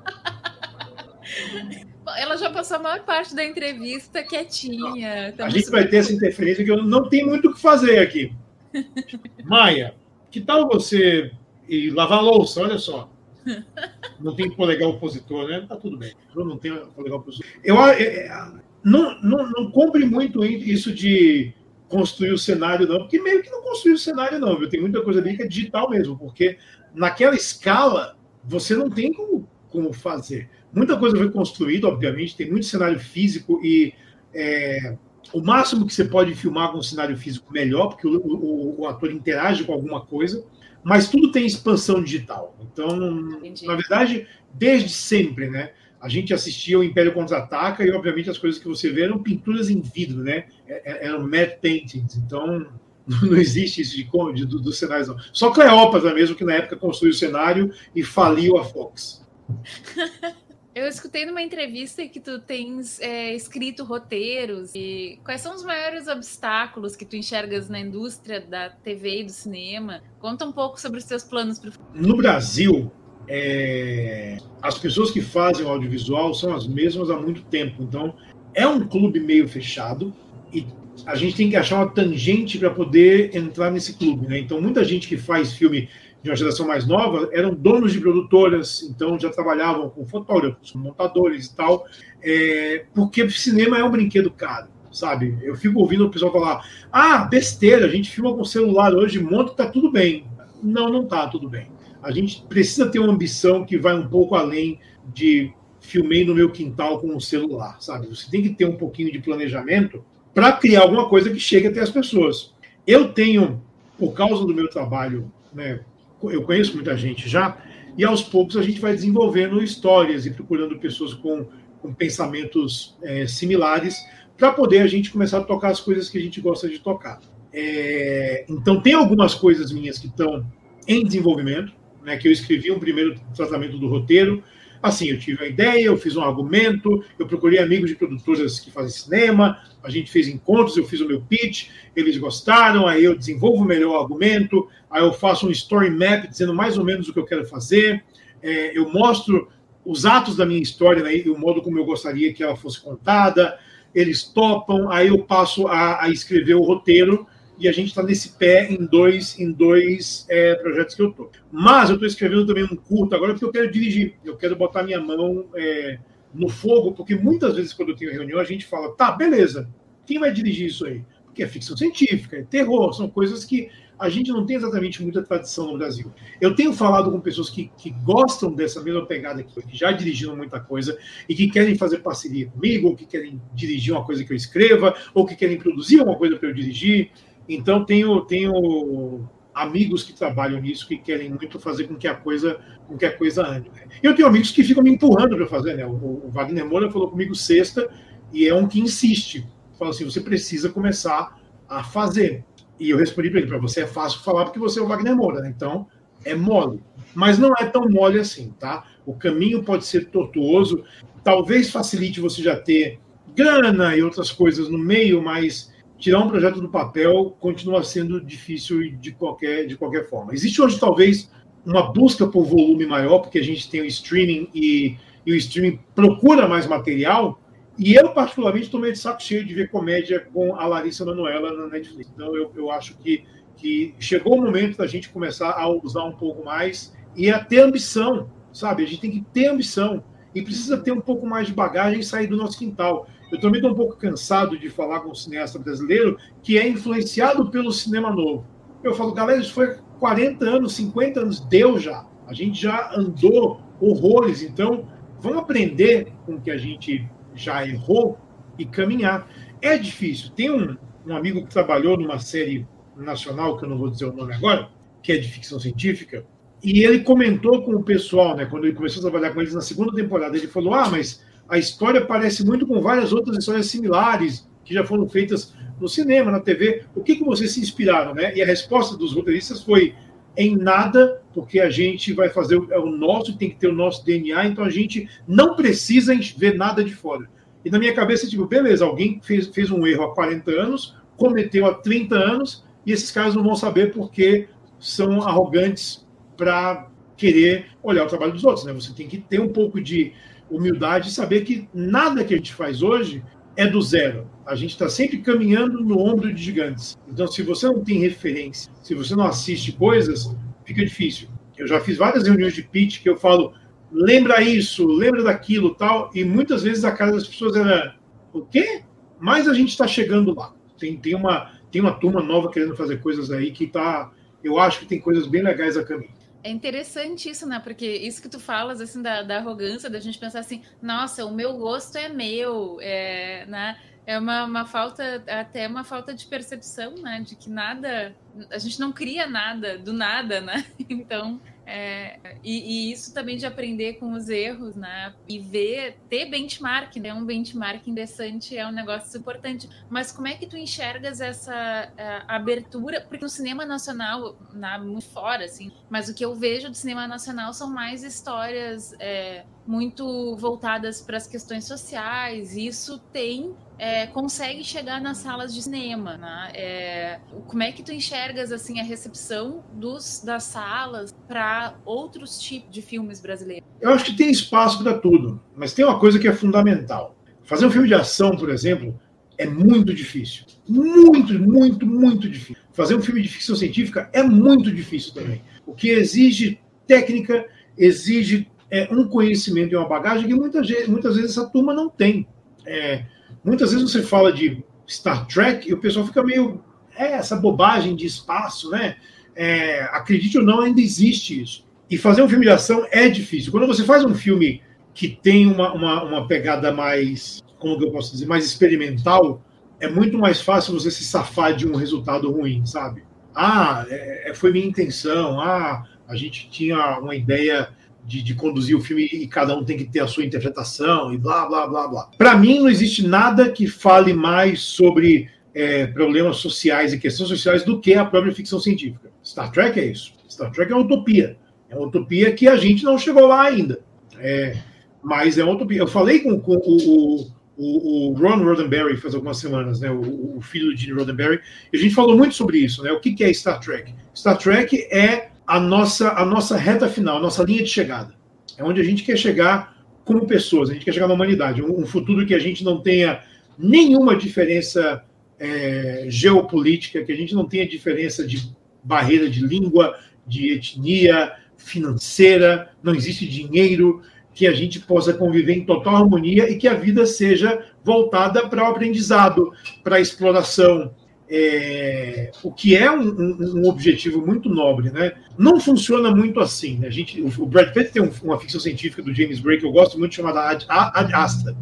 Ela já passou a maior parte da entrevista quietinha. A gente vai ter essa interferência que eu não tenho muito o que fazer aqui. Maia, que tal você ir lavar louça? Olha só. Não tem polegar opositor, né? Tá tudo bem. Eu não tenho polegar opositor. Eu, eu, é, é, não, não, não compre muito isso de construir o cenário, não, porque meio que não construiu o cenário, não, viu? Tem muita coisa ali que é digital mesmo, porque naquela escala você não tem como, como fazer. Muita coisa foi construída, obviamente, tem muito cenário físico e é, o máximo que você pode filmar com um cenário físico melhor, porque o, o, o, ator interage com alguma coisa, mas tudo tem expansão digital. Então, Entendi. na verdade, desde sempre, né? A gente assistia o Império Contra-Ataca e, obviamente, as coisas que você vê eram pinturas em vidro, né? É, é, eram matte paintings. Então, não existe isso de, de, do, dos cenários, não. Só Cleópatra mesmo, que na época construiu o cenário e faliu a Fox. Eu escutei numa entrevista que tu tens é, escrito roteiros e quais são os maiores obstáculos que tu enxergas na indústria da TV e do cinema? Conta um pouco sobre os teus planos para No Brasil, é... as pessoas que fazem o audiovisual são as mesmas há muito tempo. Então, é um clube meio fechado e a gente tem que achar uma tangente para poder entrar nesse clube. Né? Então, muita gente que faz filme de uma geração mais nova eram donos de produtoras, então já trabalhavam com fotógrafos, montadores e tal, é, porque cinema é um brinquedo caro, sabe? Eu fico ouvindo o pessoal falar: ah, besteira, a gente filma com celular hoje, monta, tá tudo bem. Não, não tá tudo bem. A gente precisa ter uma ambição que vai um pouco além de filmei no meu quintal com um celular, sabe? Você tem que ter um pouquinho de planejamento para criar alguma coisa que chegue até as pessoas. Eu tenho, por causa do meu trabalho né, eu conheço muita gente já, e aos poucos a gente vai desenvolvendo histórias e procurando pessoas com, com pensamentos é, similares para poder a gente começar a tocar as coisas que a gente gosta de tocar. É, então, tem algumas coisas minhas que estão em desenvolvimento, né, que eu escrevi um primeiro tratamento do roteiro, Assim, eu tive a ideia, eu fiz um argumento, eu procurei amigos de produtoras que fazem cinema, a gente fez encontros, eu fiz o meu pitch, eles gostaram, aí eu desenvolvo melhor o argumento, aí eu faço um story map dizendo mais ou menos o que eu quero fazer, é, eu mostro os atos da minha história né, e o modo como eu gostaria que ela fosse contada, eles topam, aí eu passo a, a escrever o roteiro, e a gente está nesse pé em dois, em dois é, projetos que eu estou. Mas eu estou escrevendo também um curto agora porque eu quero dirigir, eu quero botar minha mão é, no fogo, porque muitas vezes quando eu tenho reunião a gente fala, tá, beleza, quem vai dirigir isso aí? Porque é ficção científica, é terror, são coisas que a gente não tem exatamente muita tradição no Brasil. Eu tenho falado com pessoas que, que gostam dessa mesma pegada aqui, que já dirigiram muita coisa e que querem fazer parceria comigo, ou que querem dirigir uma coisa que eu escreva, ou que querem produzir uma coisa para eu dirigir. Então, tenho, tenho amigos que trabalham nisso, que querem muito fazer com que a coisa, com que a coisa ande. Né? Eu tenho amigos que ficam me empurrando para fazer. Né? O, o, Wagner Moura falou comigo sexta, e é um que insiste. Fala assim: você precisa começar a fazer. E eu respondi para ele: para você é fácil falar porque você é o Wagner Moura, né? então é mole. Mas não é tão mole assim, tá? O caminho pode ser tortuoso, talvez facilite você já ter grana e outras coisas no meio, mas tirar um projeto do papel continua sendo difícil de qualquer, de qualquer forma. Existe hoje, talvez, uma busca por volume maior, porque a gente tem o streaming e, e o streaming procura mais material. E eu, particularmente, estou meio de saco cheio de ver comédia com a Larissa Manoela na Netflix. Então, eu, eu acho que, que chegou o momento da gente começar a usar um pouco mais e a ter ambição, sabe? A gente tem que ter ambição e precisa ter um pouco mais de bagagem e sair do nosso quintal. Eu também estou um pouco cansado de falar com o cineasta brasileiro que é influenciado pelo cinema novo. Eu falo, galera, isso foi 40 anos, 50 anos, deu já. A gente já andou horrores, então vamos aprender com o que a gente já errou e caminhar. É difícil. Tem um, um amigo que trabalhou numa série nacional, que eu não vou dizer o nome agora, que é de ficção científica, e ele comentou com o pessoal, né, quando ele começou a trabalhar com eles na segunda temporada, ele falou: Ah, mas a história parece muito com várias outras histórias similares que já foram feitas no cinema, na TV. O que, que vocês se inspiraram, né? E a resposta dos roteiristas foi: em nada, porque a gente vai fazer o, é nosso, tem que ter o nosso DNA, então a gente não precisa ver nada de fora. E na minha cabeça, tipo, beleza, alguém fez, fez um erro há 40 anos, cometeu há 30 anos, e esses caras não vão saber porque são arrogantes para querer olhar o trabalho dos outros. Né? Você tem que ter um pouco de humildade e saber que nada que a gente faz hoje é do zero. A gente está sempre caminhando no ombro de gigantes. Então, se você não tem referência, se você não assiste coisas, fica difícil. Eu já fiz várias reuniões de pitch que eu falo, lembra isso, lembra daquilo, tal, e muitas vezes a cara das pessoas era, o quê? Mas a gente está chegando lá. Tem, tem, uma, tem uma turma nova querendo fazer coisas aí que tá, eu acho que tem coisas bem legais a caminho. É interessante isso, né? Porque isso que tu falas, assim, da, da arrogância, da gente pensar assim, nossa, o meu gosto é meu, é, né? É uma, uma falta, até uma falta de percepção, né? De que nada, a gente não cria nada do nada, né? Então, é, e, e, isso também de aprender com os erros, né? E ver, ter benchmark, né? Um benchmark interessante é um negócio importante. Mas como é que tu enxergas essa uh, abertura? Porque no cinema nacional, na, muito fora, assim, mas o que eu vejo do cinema nacional são mais histórias é, muito voltadas para as questões sociais. Isso tem é, consegue chegar nas salas de cinema, né? É, como é que tu enxergas assim a recepção dos, das salas para outros tipos de filmes brasileiros? Eu acho que tem espaço para tudo, mas tem uma coisa que é fundamental. Fazer um filme de ação, por exemplo, é muito difícil. Muito, muito, muito difícil. Fazer um filme de ficção científica é muito difícil também. O que exige técnica, exige é, um conhecimento e uma bagagem que muitas, muitas vezes essa turma não tem. É, Muitas vezes você fala de Star Trek e o pessoal fica meio. É, essa bobagem de espaço, né? É, acredite ou não, ainda existe isso. E fazer um filme de ação é difícil. Quando você faz um filme que tem uma, uma, uma pegada mais, como que eu posso dizer, mais experimental, é muito mais fácil você se safar de um resultado ruim, sabe? Ah, é, é foi minha intenção. Ah, a gente tinha uma ideia de, de, conduzir o filme e cada um tem que ter a sua interpretação e blá, blá, blá, blá. Para mim, não existe nada que fale mais sobre é, problemas sociais e questões sociais do que a própria ficção científica. Star Trek é isso. Star Trek é uma utopia. É uma utopia que a gente não chegou lá ainda. É, mas é uma utopia. Eu falei com, com o, o, o, Ron Roddenberry faz algumas semanas, né, o, o, filho Gene Roddenberry, e a gente falou muito sobre isso. Né, o que, que é Star Trek? Star Trek é a nossa, a nossa reta final, a nossa linha de chegada. É onde a gente quer chegar como pessoas, a gente quer chegar na humanidade. Um, futuro que a gente não tenha nenhuma diferença é, geopolítica, que a gente não tenha diferença de barreira de língua, de etnia, financeira, não existe dinheiro, que a gente possa conviver em total harmonia e que a vida seja voltada para o aprendizado, para a exploração, é, o que é um, um, um, objetivo muito nobre, né? Não funciona muito assim. Né? A gente, o, Brad Pitt tem um, uma ficção científica do James Gray que eu gosto muito chamada Ad, Ad Astra,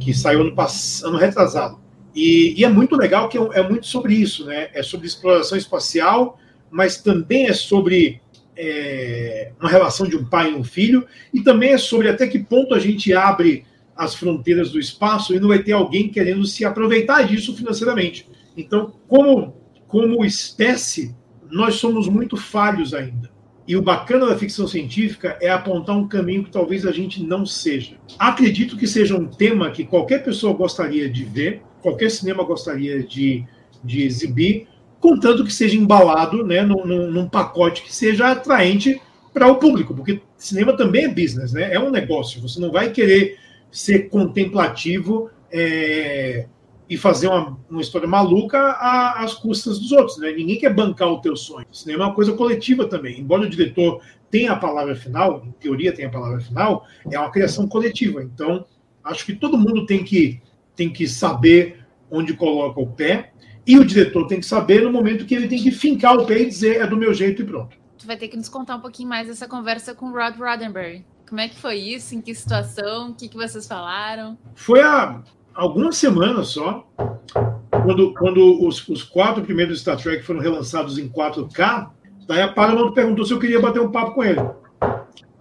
que saiu no ano retrasado. E, e, é muito legal que é, é, muito sobre isso, né? É sobre exploração espacial, mas também é sobre é, uma relação de um pai e um filho, e também é sobre até que ponto a gente abre as fronteiras do espaço e não vai ter alguém querendo se aproveitar disso financeiramente. Então, como, como espécie, nós somos muito falhos ainda. E o bacana da ficção científica é apontar um caminho que talvez a gente não seja. Acredito que seja um tema que qualquer pessoa gostaria de ver, qualquer cinema gostaria de, de exibir, contanto que seja embalado né, num, num pacote que seja atraente para o público, porque cinema também é business, né? é um negócio. Você não vai querer ser contemplativo é, e fazer uma, uma história maluca às custas dos outros. Né? Ninguém quer bancar o teu sonho. O cinema é uma coisa coletiva também. Embora o diretor tenha a palavra final, em teoria tem a palavra final, é uma criação coletiva. Então, acho que todo mundo tem que, tem que saber onde coloca o pé e o diretor tem que saber no momento que ele tem que fincar o pé e dizer é do meu jeito e pronto. Tu vai ter que nos contar um pouquinho mais dessa conversa com o Rod Roddenberry. Como é que foi isso? Em que situação? O que, que vocês falaram? Foi a algumas semanas só, quando, quando os, os quatro primeiros Star Trek foram relançados em 4K, daí a Paramount perguntou se eu queria bater um papo com ele.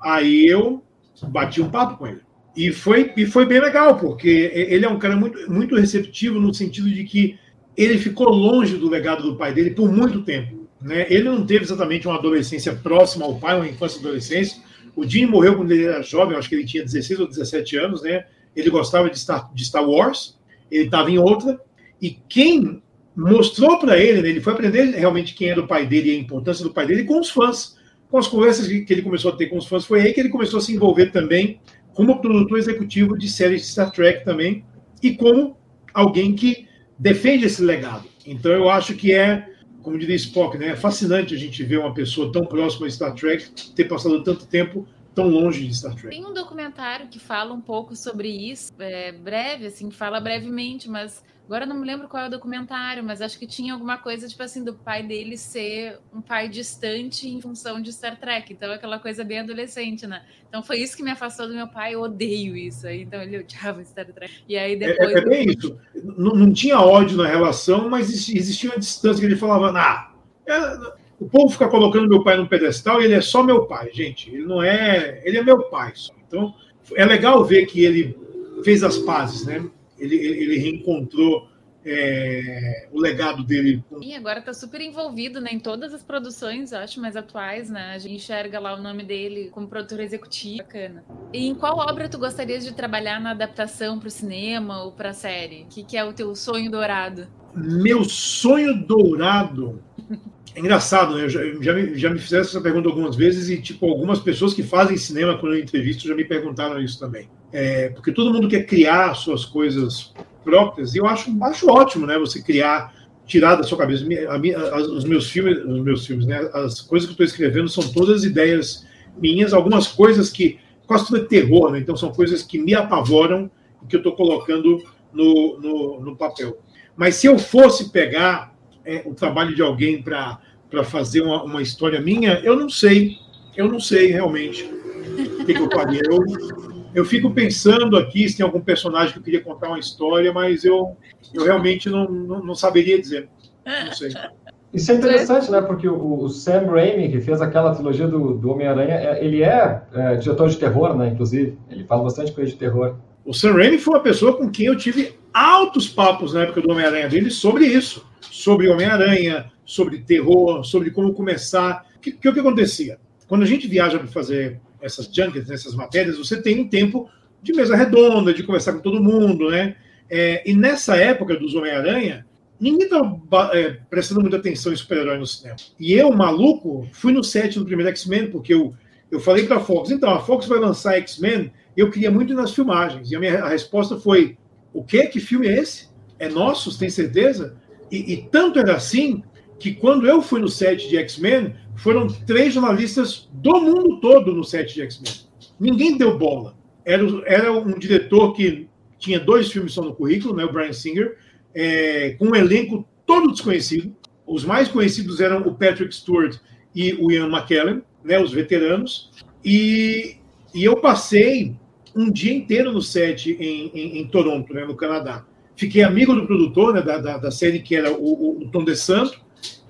Aí eu bati um papo com ele. E foi, e foi bem legal, porque ele é um cara muito, muito receptivo no sentido de que ele ficou longe do legado do pai dele por muito tempo. Né? Ele não teve exatamente uma adolescência próxima ao pai, uma infância e adolescência. O Gene morreu quando ele era jovem, acho que ele tinha 16 ou 17 anos, né? Ele gostava de Star, de Star Wars, ele estava em outra, e quem mostrou para ele, né, ele foi aprender realmente quem era o pai dele e a importância do pai dele com os fãs. Com as conversas que ele começou a ter com os fãs, foi aí que ele começou a se envolver também como produtor executivo de séries de Star Trek também, e como alguém que defende esse legado. Então eu acho que é, como diria Spock, né, é fascinante a gente ver uma pessoa tão próxima de Star Trek ter passado tanto tempo tão longe de Star Trek. Tem um documentário que fala um pouco sobre isso, é, breve, assim, fala brevemente, mas Agora não me lembro qual é o documentário, mas acho que tinha alguma coisa, tipo assim, do pai dele ser um pai distante em função de Star Trek. Então, aquela coisa bem adolescente, né? Então, foi isso que me afastou do meu pai. Eu odeio isso. Então, ele odiava Star Trek. E aí, depois. É, é bem isso. Não, não, tinha ódio na relação, mas existia uma distância que ele falava, ah, é, o povo fica colocando meu pai num pedestal e ele é só meu pai, gente. Ele não é. Ele é meu pai só. Então, é legal ver que ele fez as pazes, né? ele, ele reencontrou é, o legado dele. E agora está super envolvido né, em todas as produções, acho, mais atuais, né? A gente enxerga lá o nome dele como produtor executivo, bacana. E em qual obra tu gostarias de trabalhar na adaptação para o cinema ou para a série? O que, que é o teu sonho dourado? Meu sonho dourado. É engraçado, né? Eu já, já, me, já me fizeram essa pergunta algumas vezes e, tipo, algumas pessoas que fazem cinema quando eu entrevisto já me perguntaram isso também. É, porque todo mundo quer criar suas coisas próprias e eu acho, acho ótimo, né? Você criar, tirar da sua cabeça. A, a, os meus filmes, os meus filmes, né? As coisas que eu estou escrevendo são todas ideias minhas, algumas coisas que quase tudo é terror, né? Então são coisas que me apavoram e que eu estou colocando no, no, no, papel. Mas se eu fosse pegar é, o trabalho de alguém para fazer uma, uma, história minha, eu não sei. Eu não sei realmente o que, que eu faria. Eu, eu fico pensando aqui se tem algum personagem que eu queria contar uma história, mas eu, eu realmente não, não, não saberia dizer. Não sei. Isso é interessante, né? Porque o, o, Sam Raimi, que fez aquela trilogia do, do Homem-Aranha, é, ele é, é, diretor de terror, né? Inclusive, ele fala bastante coisa de terror. O Sam Raimi foi uma pessoa com quem eu tive altos papos na época do Homem-Aranha dele sobre isso, sobre Homem-Aranha, sobre terror, sobre como começar. O que, que, que acontecia? Quando a gente viaja para fazer essas junkets, essas matérias, você tem um tempo de mesa redonda, de conversar com todo mundo, né? É, e nessa época dos Homem-Aranha, ninguém estava é, prestando muita atenção em super-herói no cinema. E eu, maluco, fui no set do primeiro X-Men, porque eu, eu falei para a Fox, então, a Fox vai lançar X-Men, eu queria muito ir nas filmagens. E a minha a resposta foi, o quê? Que filme é esse? É nosso? Tem certeza? E, e tanto era assim que quando eu fui no set de X-Men, foram três jornalistas do mundo todo no set de X-Men. Ninguém deu bola. Era, era um diretor que tinha dois filmes só no currículo, né, o Brian Singer, é, com um elenco todo desconhecido. Os mais conhecidos eram o Patrick Stewart e o Ian McKellen, né, os veteranos. E, e eu passei um dia inteiro no set em, em, em Toronto, né, no Canadá. Fiquei amigo do produtor né, da, da, da série, que era o, o Tom DeSanto,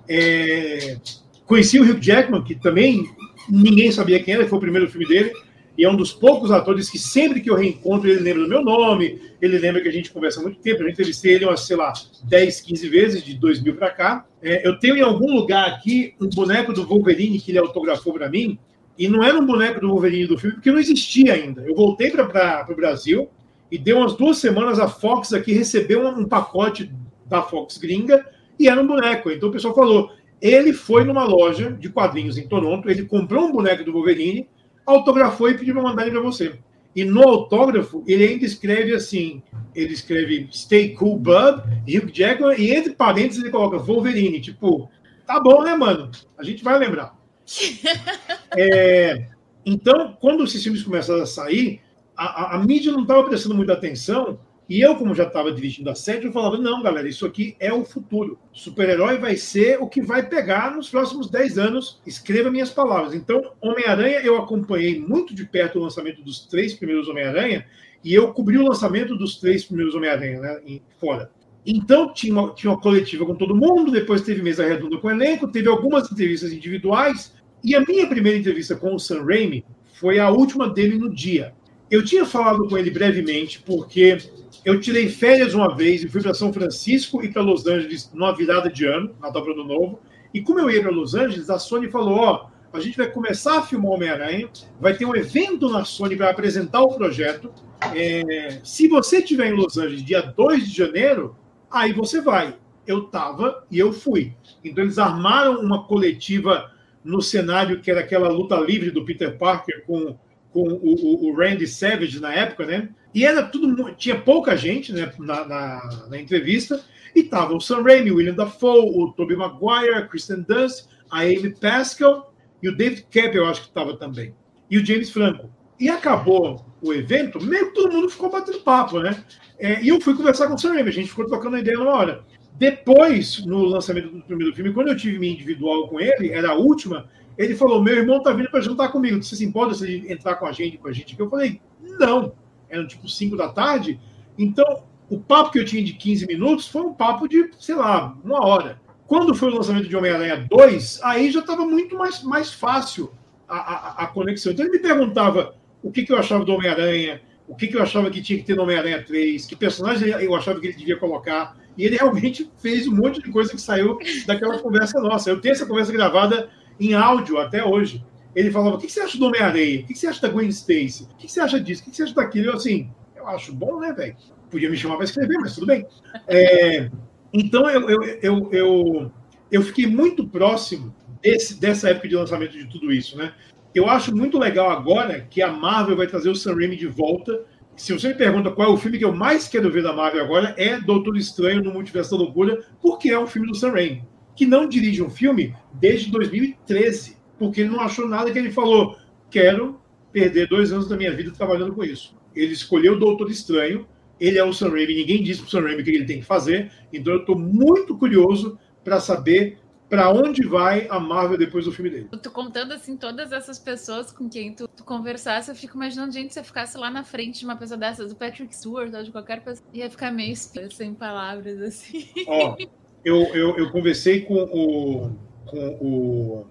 é, conheci o Hugh Jackman, que também ninguém sabia quem era, foi o primeiro filme dele, e é um dos poucos atores que sempre que eu reencontro ele lembra do meu nome, ele lembra que a gente conversa há muito tempo, eu entrevistei ele umas, sei lá, 10, 15 vezes, de 2000 para cá. É, eu tenho em algum lugar aqui um boneco do Wolverine que ele autografou para mim, e não era um boneco do Wolverine do filme, porque não existia ainda. Eu voltei para o Brasil e deu umas duas semanas a Fox aqui recebeu um, pacote da Fox gringa e era um boneco. Então o pessoal falou: ele foi numa loja de quadrinhos em Toronto, ele comprou um boneco do Wolverine, autografou e pediu para mandar ele para você. E no autógrafo, ele ainda escreve assim: ele escreve Stay Cool Bub, Hugh Jackman, e entre parênteses ele coloca Wolverine. Tipo, tá bom, né, mano? A gente vai lembrar. é, então, quando esses filmes começaram a sair, a, a, a mídia não estava prestando muita atenção e eu, como já estava dirigindo a série, eu falava: não, galera, isso aqui é o futuro. Super-herói vai ser o que vai pegar nos próximos 10 anos. Escreva minhas palavras. Então, Homem-Aranha, eu acompanhei muito de perto o lançamento dos três primeiros Homem-Aranha, e eu cobri o lançamento dos três primeiros Homem-Aranha, né, fora. Então tinha uma, tinha uma coletiva com todo mundo, depois teve mesa redonda com o elenco, teve algumas entrevistas individuais, e a minha primeira entrevista com o Sam Raimi foi a última dele no dia. Eu tinha falado com ele brevemente, porque eu tirei férias uma vez e fui para São Francisco e para Los Angeles numa virada de ano, Natal para Ano Novo. E como eu ia para Los Angeles, a Sony falou: Ó, oh, a gente vai começar a filmar Homem-Aranha, vai ter um evento na Sony para apresentar o projeto. É, se você estiver em Los Angeles dia 2 de janeiro, aí você vai. Eu estava e eu fui. Então eles armaram uma coletiva no cenário que era aquela luta livre do Peter Parker com, com o, o, Randy Savage na época, né? E era tudo, tinha pouca gente né, na, na, na entrevista, e tava o Sam Raimi, o William Dafoe, o Tobey Maguire, a Kristen Dunst, a Amy Pascal e o David Cap, eu acho que estava também. E o James Franco. E acabou o evento, meio que todo mundo ficou batendo papo, né? É, e eu fui conversar com o Sam Raimi, a gente ficou trocando ideia numa hora. Depois, no lançamento do primeiro filme, quando eu tive minha individual com ele, era a última, ele falou: Meu irmão tá vindo para jantar comigo. Você se importa se ele entrar com a gente, com a gente? Eu falei: Não. Eram tipo 5 da tarde. Então, o papo que eu tinha de 15 minutos foi um papo de, sei lá, uma hora. Quando foi o lançamento de Homem-Aranha 2, aí já estava muito mais, mais fácil a, a, a, conexão. Então ele me perguntava o que, que eu achava do Homem-Aranha, o que, que eu achava que tinha que ter no Homem-Aranha 3, que personagem eu achava que ele devia colocar. E ele realmente fez um monte de coisa que saiu daquela conversa nossa. Eu tenho essa conversa gravada em áudio até hoje. Ele falava: o que você acha do Homem-Aranha? O que você acha da Gwen Stacy? O que você acha disso? O que você acha daquilo? Eu assim, eu acho bom, né, velho? Podia me chamar para escrever, mas tudo bem. É, então eu, eu, eu, eu, eu fiquei muito próximo desse, dessa época de lançamento de tudo isso, né? Eu acho muito legal agora que a Marvel vai trazer o Sam Raimi de volta se você me pergunta qual é o filme que eu mais quero ver da Marvel agora, é Doutor Estranho no Multiverso da Loucura, porque é um filme do Sam Raimi, que não dirige um filme desde 2013, porque ele não achou nada que ele falou, quero perder dois anos da minha vida trabalhando com isso. Ele escolheu o Doutor Estranho, ele é o Sam Raimi, ninguém disse para o Sam Raimi o que ele tem que fazer, então eu estou muito curioso para saber para onde vai a Marvel depois do filme dele. Tu contando assim todas essas pessoas com quem tu, tu conversasse, eu fico imaginando gente se você ficasse lá na frente de uma pessoa dessas, do Patrick Stewart ou de qualquer pessoa, ia ficar meio sem palavras assim. Ó, eu, eu, eu conversei com o com o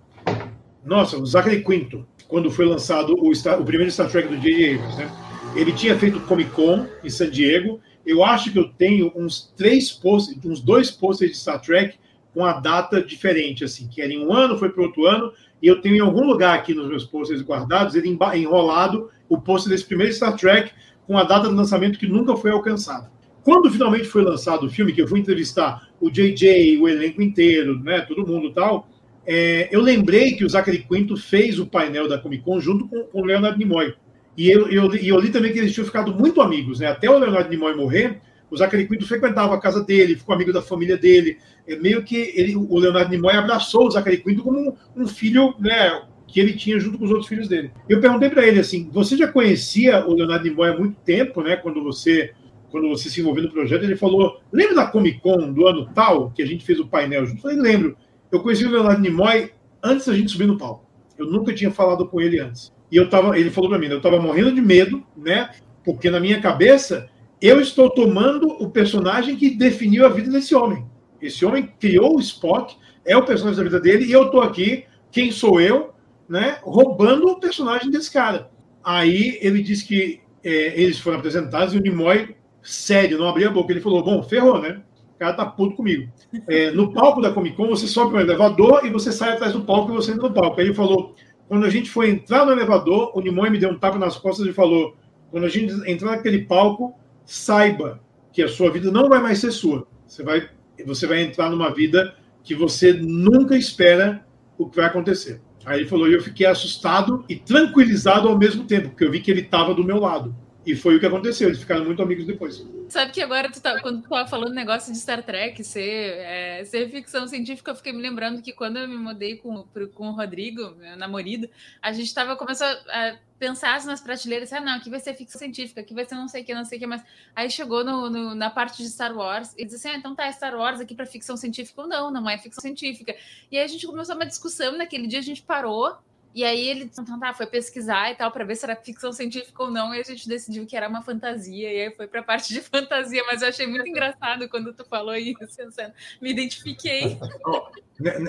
nossa, o Zachary Quinto, quando foi lançado o, o primeiro Star Trek do J.J. Abrams, né? Ele tinha feito Comic Con em San Diego. Eu acho que eu tenho uns três posts, uns dois posters de Star Trek com a data diferente, assim, que era em um ano, foi para outro ano, e eu tenho em algum lugar aqui nos meus posters guardados, ele enrolado, o pôster desse primeiro Star Trek, com a data do lançamento que nunca foi alcançada. Quando finalmente foi lançado o filme, que eu fui entrevistar o JJ, o elenco inteiro, né, todo mundo tal, é, eu lembrei que o Zachary Quinto fez o painel da Comic Con junto com, com o Leonardo Nimoy. E eu, eu, eu li também que eles tinham ficado muito amigos, né? Até o Leonardo Nimoy morrer, o Zachary Quinto frequentava a casa dele, ficou amigo da família dele. É meio que ele, o Leonardo Nimoy abraçou o Zachary Quinto como um, um filho, né, que ele tinha junto com os outros filhos dele. Eu perguntei para ele assim: você já conhecia o Leonardo Nimoy há muito tempo, né? Quando você quando você se envolveu no projeto, ele falou: lembra da Comic Con do ano tal que a gente fez o painel junto? Eu falei: lembro. Eu conheci o Leonardo Nimoy antes da gente subir no palco. Eu nunca tinha falado com ele antes. E eu tava, ele falou para mim, eu estava morrendo de medo, né? Porque na minha cabeça eu estou tomando o personagem que definiu a vida desse homem. Esse homem criou o Spock, é o personagem da vida dele, e eu estou aqui, quem sou eu, né, roubando o personagem desse cara. Aí ele disse que é, eles foram apresentados e o Nimoy, sério, não abria a boca. Ele falou: Bom, ferrou, né? O cara tá puto comigo. É, no palco da Comic Con, você sobe no elevador e você sai atrás do palco e você entra no palco. Aí ele falou: Quando a gente foi entrar no elevador, o Nimoy me deu um tapa nas costas e falou: Quando a gente entrar naquele palco, saiba que a sua vida não vai mais ser sua. Você vai, você vai entrar numa vida que você nunca espera o que vai acontecer. Aí ele falou, e eu fiquei assustado e tranquilizado ao mesmo tempo, porque eu vi que ele estava do meu lado. E foi o que aconteceu, eles ficaram muito amigos depois. Sabe que agora, tu tá, quando tu tava falando negócio de Star Trek, ser, é, ser ficção científica, eu fiquei me lembrando que quando eu me mudei com, com o Rodrigo, meu namorado, a gente tava, começou a pensar nas prateleiras, ah, não, aqui vai ser ficção científica, aqui vai ser não sei o que, não sei o que, mas aí chegou no, no, na parte de Star Wars e disse assim, ah, então tá, Star Wars aqui para ficção científica ou não, não é ficção científica. E aí a gente começou uma discussão, naquele dia a gente parou E aí ele então, tá, foi pesquisar e tal, para ver se era ficção científica ou não, e a gente decidiu que era uma fantasia, e aí foi para a parte de fantasia, mas eu achei muito engraçado quando tu falou isso, me identifiquei.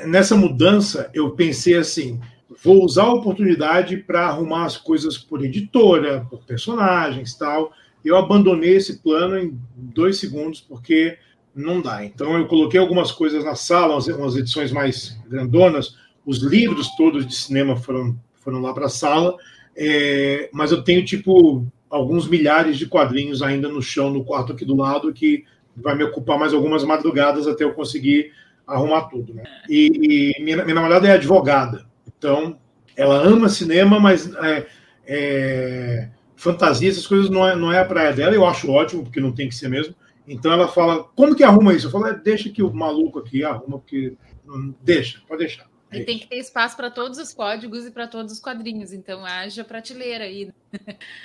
Nessa mudança, eu pensei assim: vou usar a oportunidade para arrumar as coisas por editora, por personagens tal. Eu abandonei esse plano em dois segundos, porque não dá. Então, eu coloquei algumas coisas na sala, umas edições mais grandonas, os livros todos de cinema foram, foram lá para a sala, é, mas eu tenho, tipo, alguns milhares de quadrinhos ainda no chão, no quarto aqui do lado, que vai me ocupar mais algumas madrugadas até eu conseguir arrumar tudo. Né? E, e minha, minha namorada é advogada, então ela ama cinema, mas é, é, fantasia, essas coisas não é, não é a praia dela, eu acho ótimo, porque não tem que ser mesmo. Então ela fala, como que arruma isso? Eu falo, é, deixa que o maluco aqui arruma, porque deixa, pode deixar. E tem que ter espaço para todos os códigos e para todos os quadrinhos, então haja prateleira aí.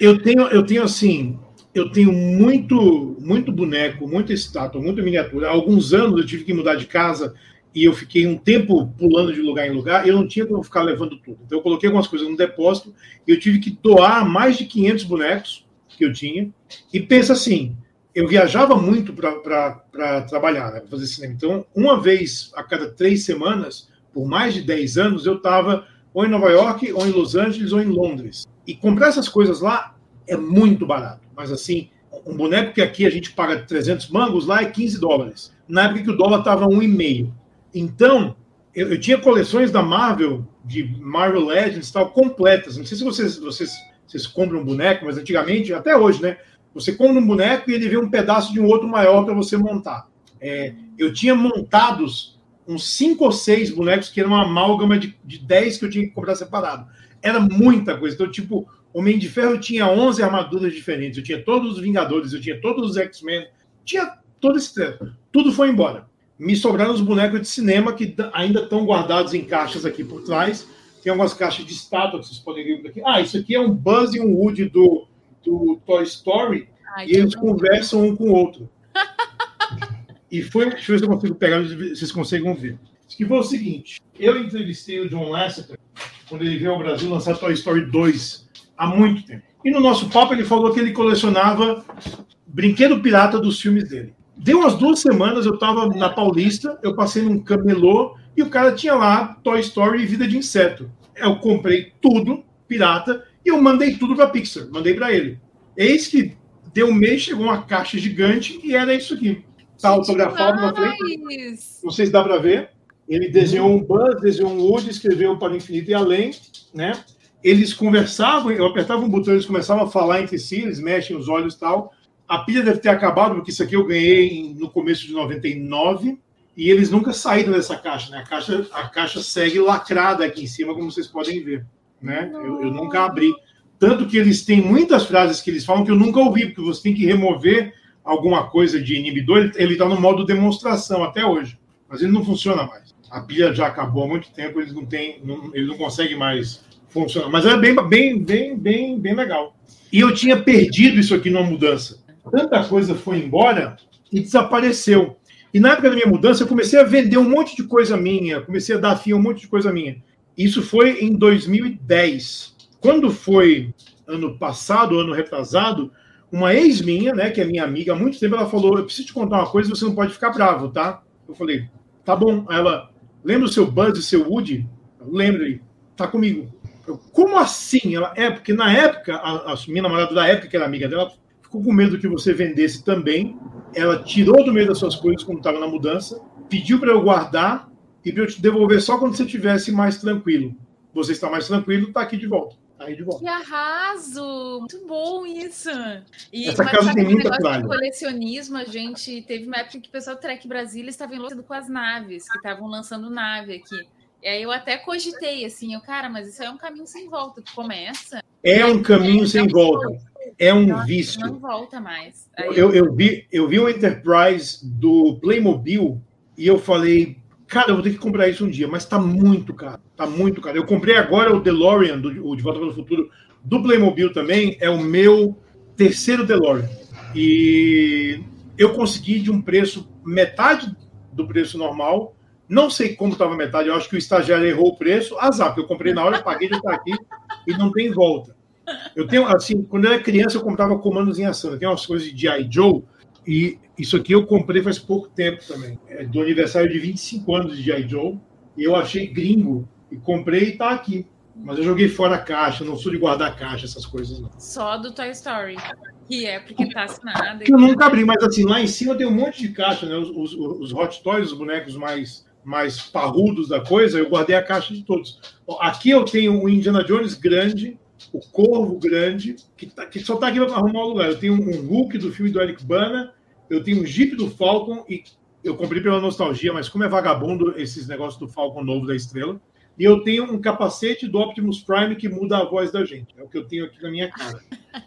Eu tenho, eu tenho assim, eu tenho muito, muito boneco, muita estátua, muita miniatura. Há alguns anos eu tive que mudar de casa e eu fiquei um tempo pulando de lugar em lugar, eu não tinha como ficar levando tudo. Então eu coloquei algumas coisas no depósito e eu tive que doar mais de 500 bonecos que eu tinha. E pensa assim, eu viajava muito para trabalhar, né, para fazer cinema. Então, uma vez a cada três semanas, por mais de 10 anos, eu estava ou em Nova York, ou em Los Angeles, ou em Londres. E comprar essas coisas lá é muito barato. Mas assim, um boneco que aqui a gente paga 300 mangos, lá é 15 dólares. Na época que o dólar estava 1,5. Então, eu, eu, tinha coleções da Marvel, de Marvel Legends tal, completas. Não sei se vocês, vocês, vocês compram um boneco, mas antigamente, até hoje, né? Você compra um boneco e ele vê um pedaço de um outro maior para você montar. É, eu tinha montados uns cinco ou seis bonecos que eram uma amálgama de, de 10 que eu tinha que comprar separado. Era muita coisa. Então, tipo, Homem de Ferro tinha 11 armaduras diferentes. Eu tinha todos os Vingadores, eu tinha todos os X-Men, tinha todo esse treco. Tudo foi embora. Me sobraram os bonecos de cinema que ainda estão guardados em caixas aqui por trás. Tem algumas caixas de estátua que vocês podem ver aqui. Ah, isso aqui é um Buzz e um Woody do, do Toy Story. Ai, e eles bom. conversam um com o outro. E foi, deixa eu ver se eu consigo pegar, vocês conseguem ver. Que foi o seguinte: eu entrevistei o John Lasseter quando ele veio ao Brasil lançar Toy Story 2 há muito tempo. E no nosso papo ele falou que ele colecionava brinquedo pirata dos filmes dele. Deu umas duas semanas, eu estava na Paulista, eu passei num camelô e o cara tinha lá Toy Story e Vida de Inseto. Eu comprei tudo pirata e eu mandei tudo para Pixar, mandei para ele. Eis que deu um mês, chegou uma caixa gigante e era isso aqui. Está autografado na frente. Não sei se dá para ver. Ele desenhou um Buzz, desenhou um Woody, escreveu para o infinito e além, né? Eles conversavam, eu apertava um botão, eles começavam a falar entre si, eles mexem os olhos e tal. A pilha deve ter acabado, porque isso aqui eu ganhei no começo de 99, e eles nunca saíram dessa caixa, né? A caixa, a caixa segue lacrada aqui em cima, como vocês podem ver, né? Eu, eu nunca abri. Tanto que eles têm muitas frases que eles falam que eu nunca ouvi, porque você tem que remover alguma coisa de inibidor, ele está no modo demonstração até hoje, mas ele não funciona mais. A pilha já acabou há muito tempo, eles não têm, não, ele não consegue mais funcionar. Mas é bem, bem, bem, bem, bem legal. E eu tinha perdido isso aqui numa mudança. Tanta coisa foi embora e desapareceu. E na época da minha mudança, eu comecei a vender um monte de coisa minha, comecei a dar fim a um monte de coisa minha. Isso foi em 2010. Quando foi ano passado, ano retrasado, uma ex minha, né, que é minha amiga há muito tempo, ela falou: Eu preciso te contar uma coisa, você não pode ficar bravo, tá? Eu falei: Tá bom. Ela, lembra o seu Buzz e seu Woody? Lembra ele, tá comigo. Eu, Como assim? Ela, é, porque na época, a, a minha namorada da época, que era amiga dela, ficou com medo que você vendesse também. Ela tirou do meio das suas coisas quando estava na mudança, pediu para eu guardar e para eu te devolver só quando você estivesse mais tranquilo. Você está mais tranquilo, está aqui de volta aí de volta. Que arraso! Muito bom isso! E, Essa casa tem muita negócio colecionismo, a gente teve uma época que o pessoal do Trek Brasília estava enlouquecido com as naves, que estavam lançando nave aqui. E aí eu até cogitei assim, eu, cara, mas isso é um caminho sem volta. Tu começa. É um caminho sem volta. É um não, vício. Não volta mais. Aí eu, eu, vi, eu vi o Enterprise do Playmobil e eu falei, Cara, eu vou ter que comprar isso um dia, mas tá muito caro. Tá muito caro. Eu comprei agora o DeLorean, do, o De Volta para o Futuro, do Playmobil também. É o meu terceiro DeLorean. E eu consegui de um preço, metade do preço normal, Não sei como estava metade, eu acho que o estagiário errou o preço. Azar, eu comprei na hora, paguei, já está aqui e não tem volta. Eu tenho, assim, quando eu era criança, eu comprava comandos em ação. Tem umas coisas de G.I. Joe, e isso aqui eu comprei faz pouco tempo também. É do aniversário de 25 anos de G.I. Joe. E eu achei gringo e comprei e tá aqui. Mas eu joguei fora a caixa, não sou de guardar caixa, essas coisas não. Só do Toy Story, que é porque tá assinado. Que eu nunca abri, mas assim, lá em cima tem um monte de caixa, né? Os, os, os Hot Toys, os bonecos mais, mais parrudos da coisa, eu guardei a caixa de todos. Aqui eu tenho o Indiana Jones grande, o Corvo grande, que, tá, que só tá aqui para arrumar o lugar. Eu tenho um Hulk do filme do Eric Bana, eu tenho um Jeep do Falcon, e eu comprei pela nostalgia, mas como é vagabundo esses negócios do Falcon novo da estrela. E eu tenho um capacete do Optimus Prime que muda a voz da gente. É o que eu tenho aqui na minha cara.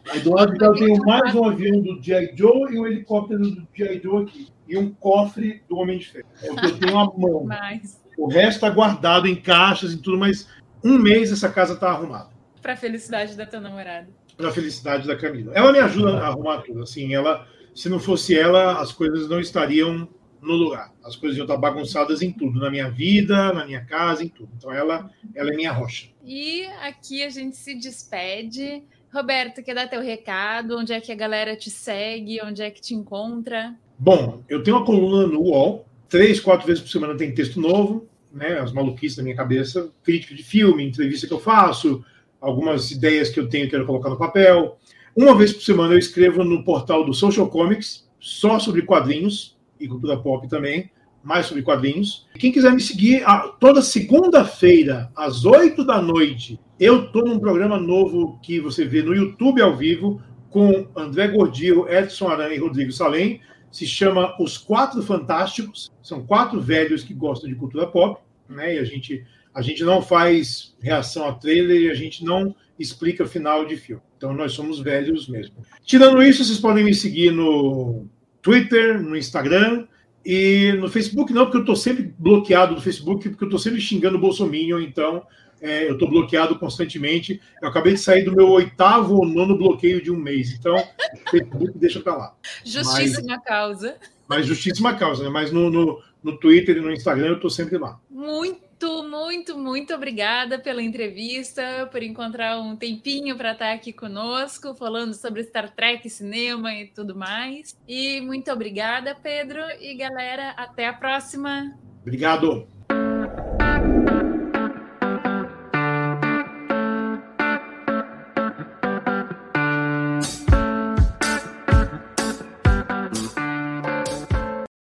Aí do lado de cá eu tenho mais um avião do G.I. Joe e um helicóptero do G.I. Joe aqui. E um cofre do Homem de Ferro. É o que eu tenho à mão. Mas, O resto está guardado em caixas e tudo, mas um mês essa casa está arrumada. pra felicidade da tua namorada. Para a felicidade da Camila. Ela me ajuda a arrumar tudo. Assim, ela, se não fosse ela, as coisas não estariam no lugar. As coisas iam estar bagunçadas em tudo, na minha vida, na minha casa, em tudo. Então ela, ela é minha rocha. E aqui a gente se despede. Roberto, quer dar teu recado? Onde é que a galera te segue? Onde é que te encontra? Bom, eu tenho uma coluna no UOL, três, quatro vezes por semana tem texto novo, né? As maluquices da minha cabeça, crítica de filme, entrevista que eu faço, algumas ideias que eu tenho que quero colocar no papel. Uma vez por semana eu escrevo no portal do Social Comics, só sobre quadrinhos e cultura pop também, mais sobre quadrinhos. Quem quiser me seguir, toda segunda-feira, às oito da noite, eu estou num programa novo que você vê no YouTube ao vivo, com André Gordillo, Edson Aranha e Rodrigo Salem. Se chama Os Quatro Fantásticos. São quatro velhos que gostam de cultura pop, né? E a gente, a gente não faz reação a trailer e a gente não explica final de filme. Então nós somos velhos mesmo. Tirando isso, vocês podem me seguir no Twitter, no Instagram e no Facebook não, porque eu estou sempre bloqueado no Facebook, porque eu estou sempre xingando o Bolsonaro, então é, eu estou bloqueado constantemente. Eu acabei de sair do meu oitavo ou nono bloqueio de um mês, então o Facebook deixa para lá. Justíssima causa. Mas justíssima causa, né? Mas no, no, no Twitter e no Instagram eu estou sempre lá. Muito, muito, muito obrigada pela entrevista, por encontrar um tempinho para estar aqui conosco, falando sobre Star Trek, cinema e tudo mais. E muito obrigada, Pedro. E galera, até a próxima. Obrigado.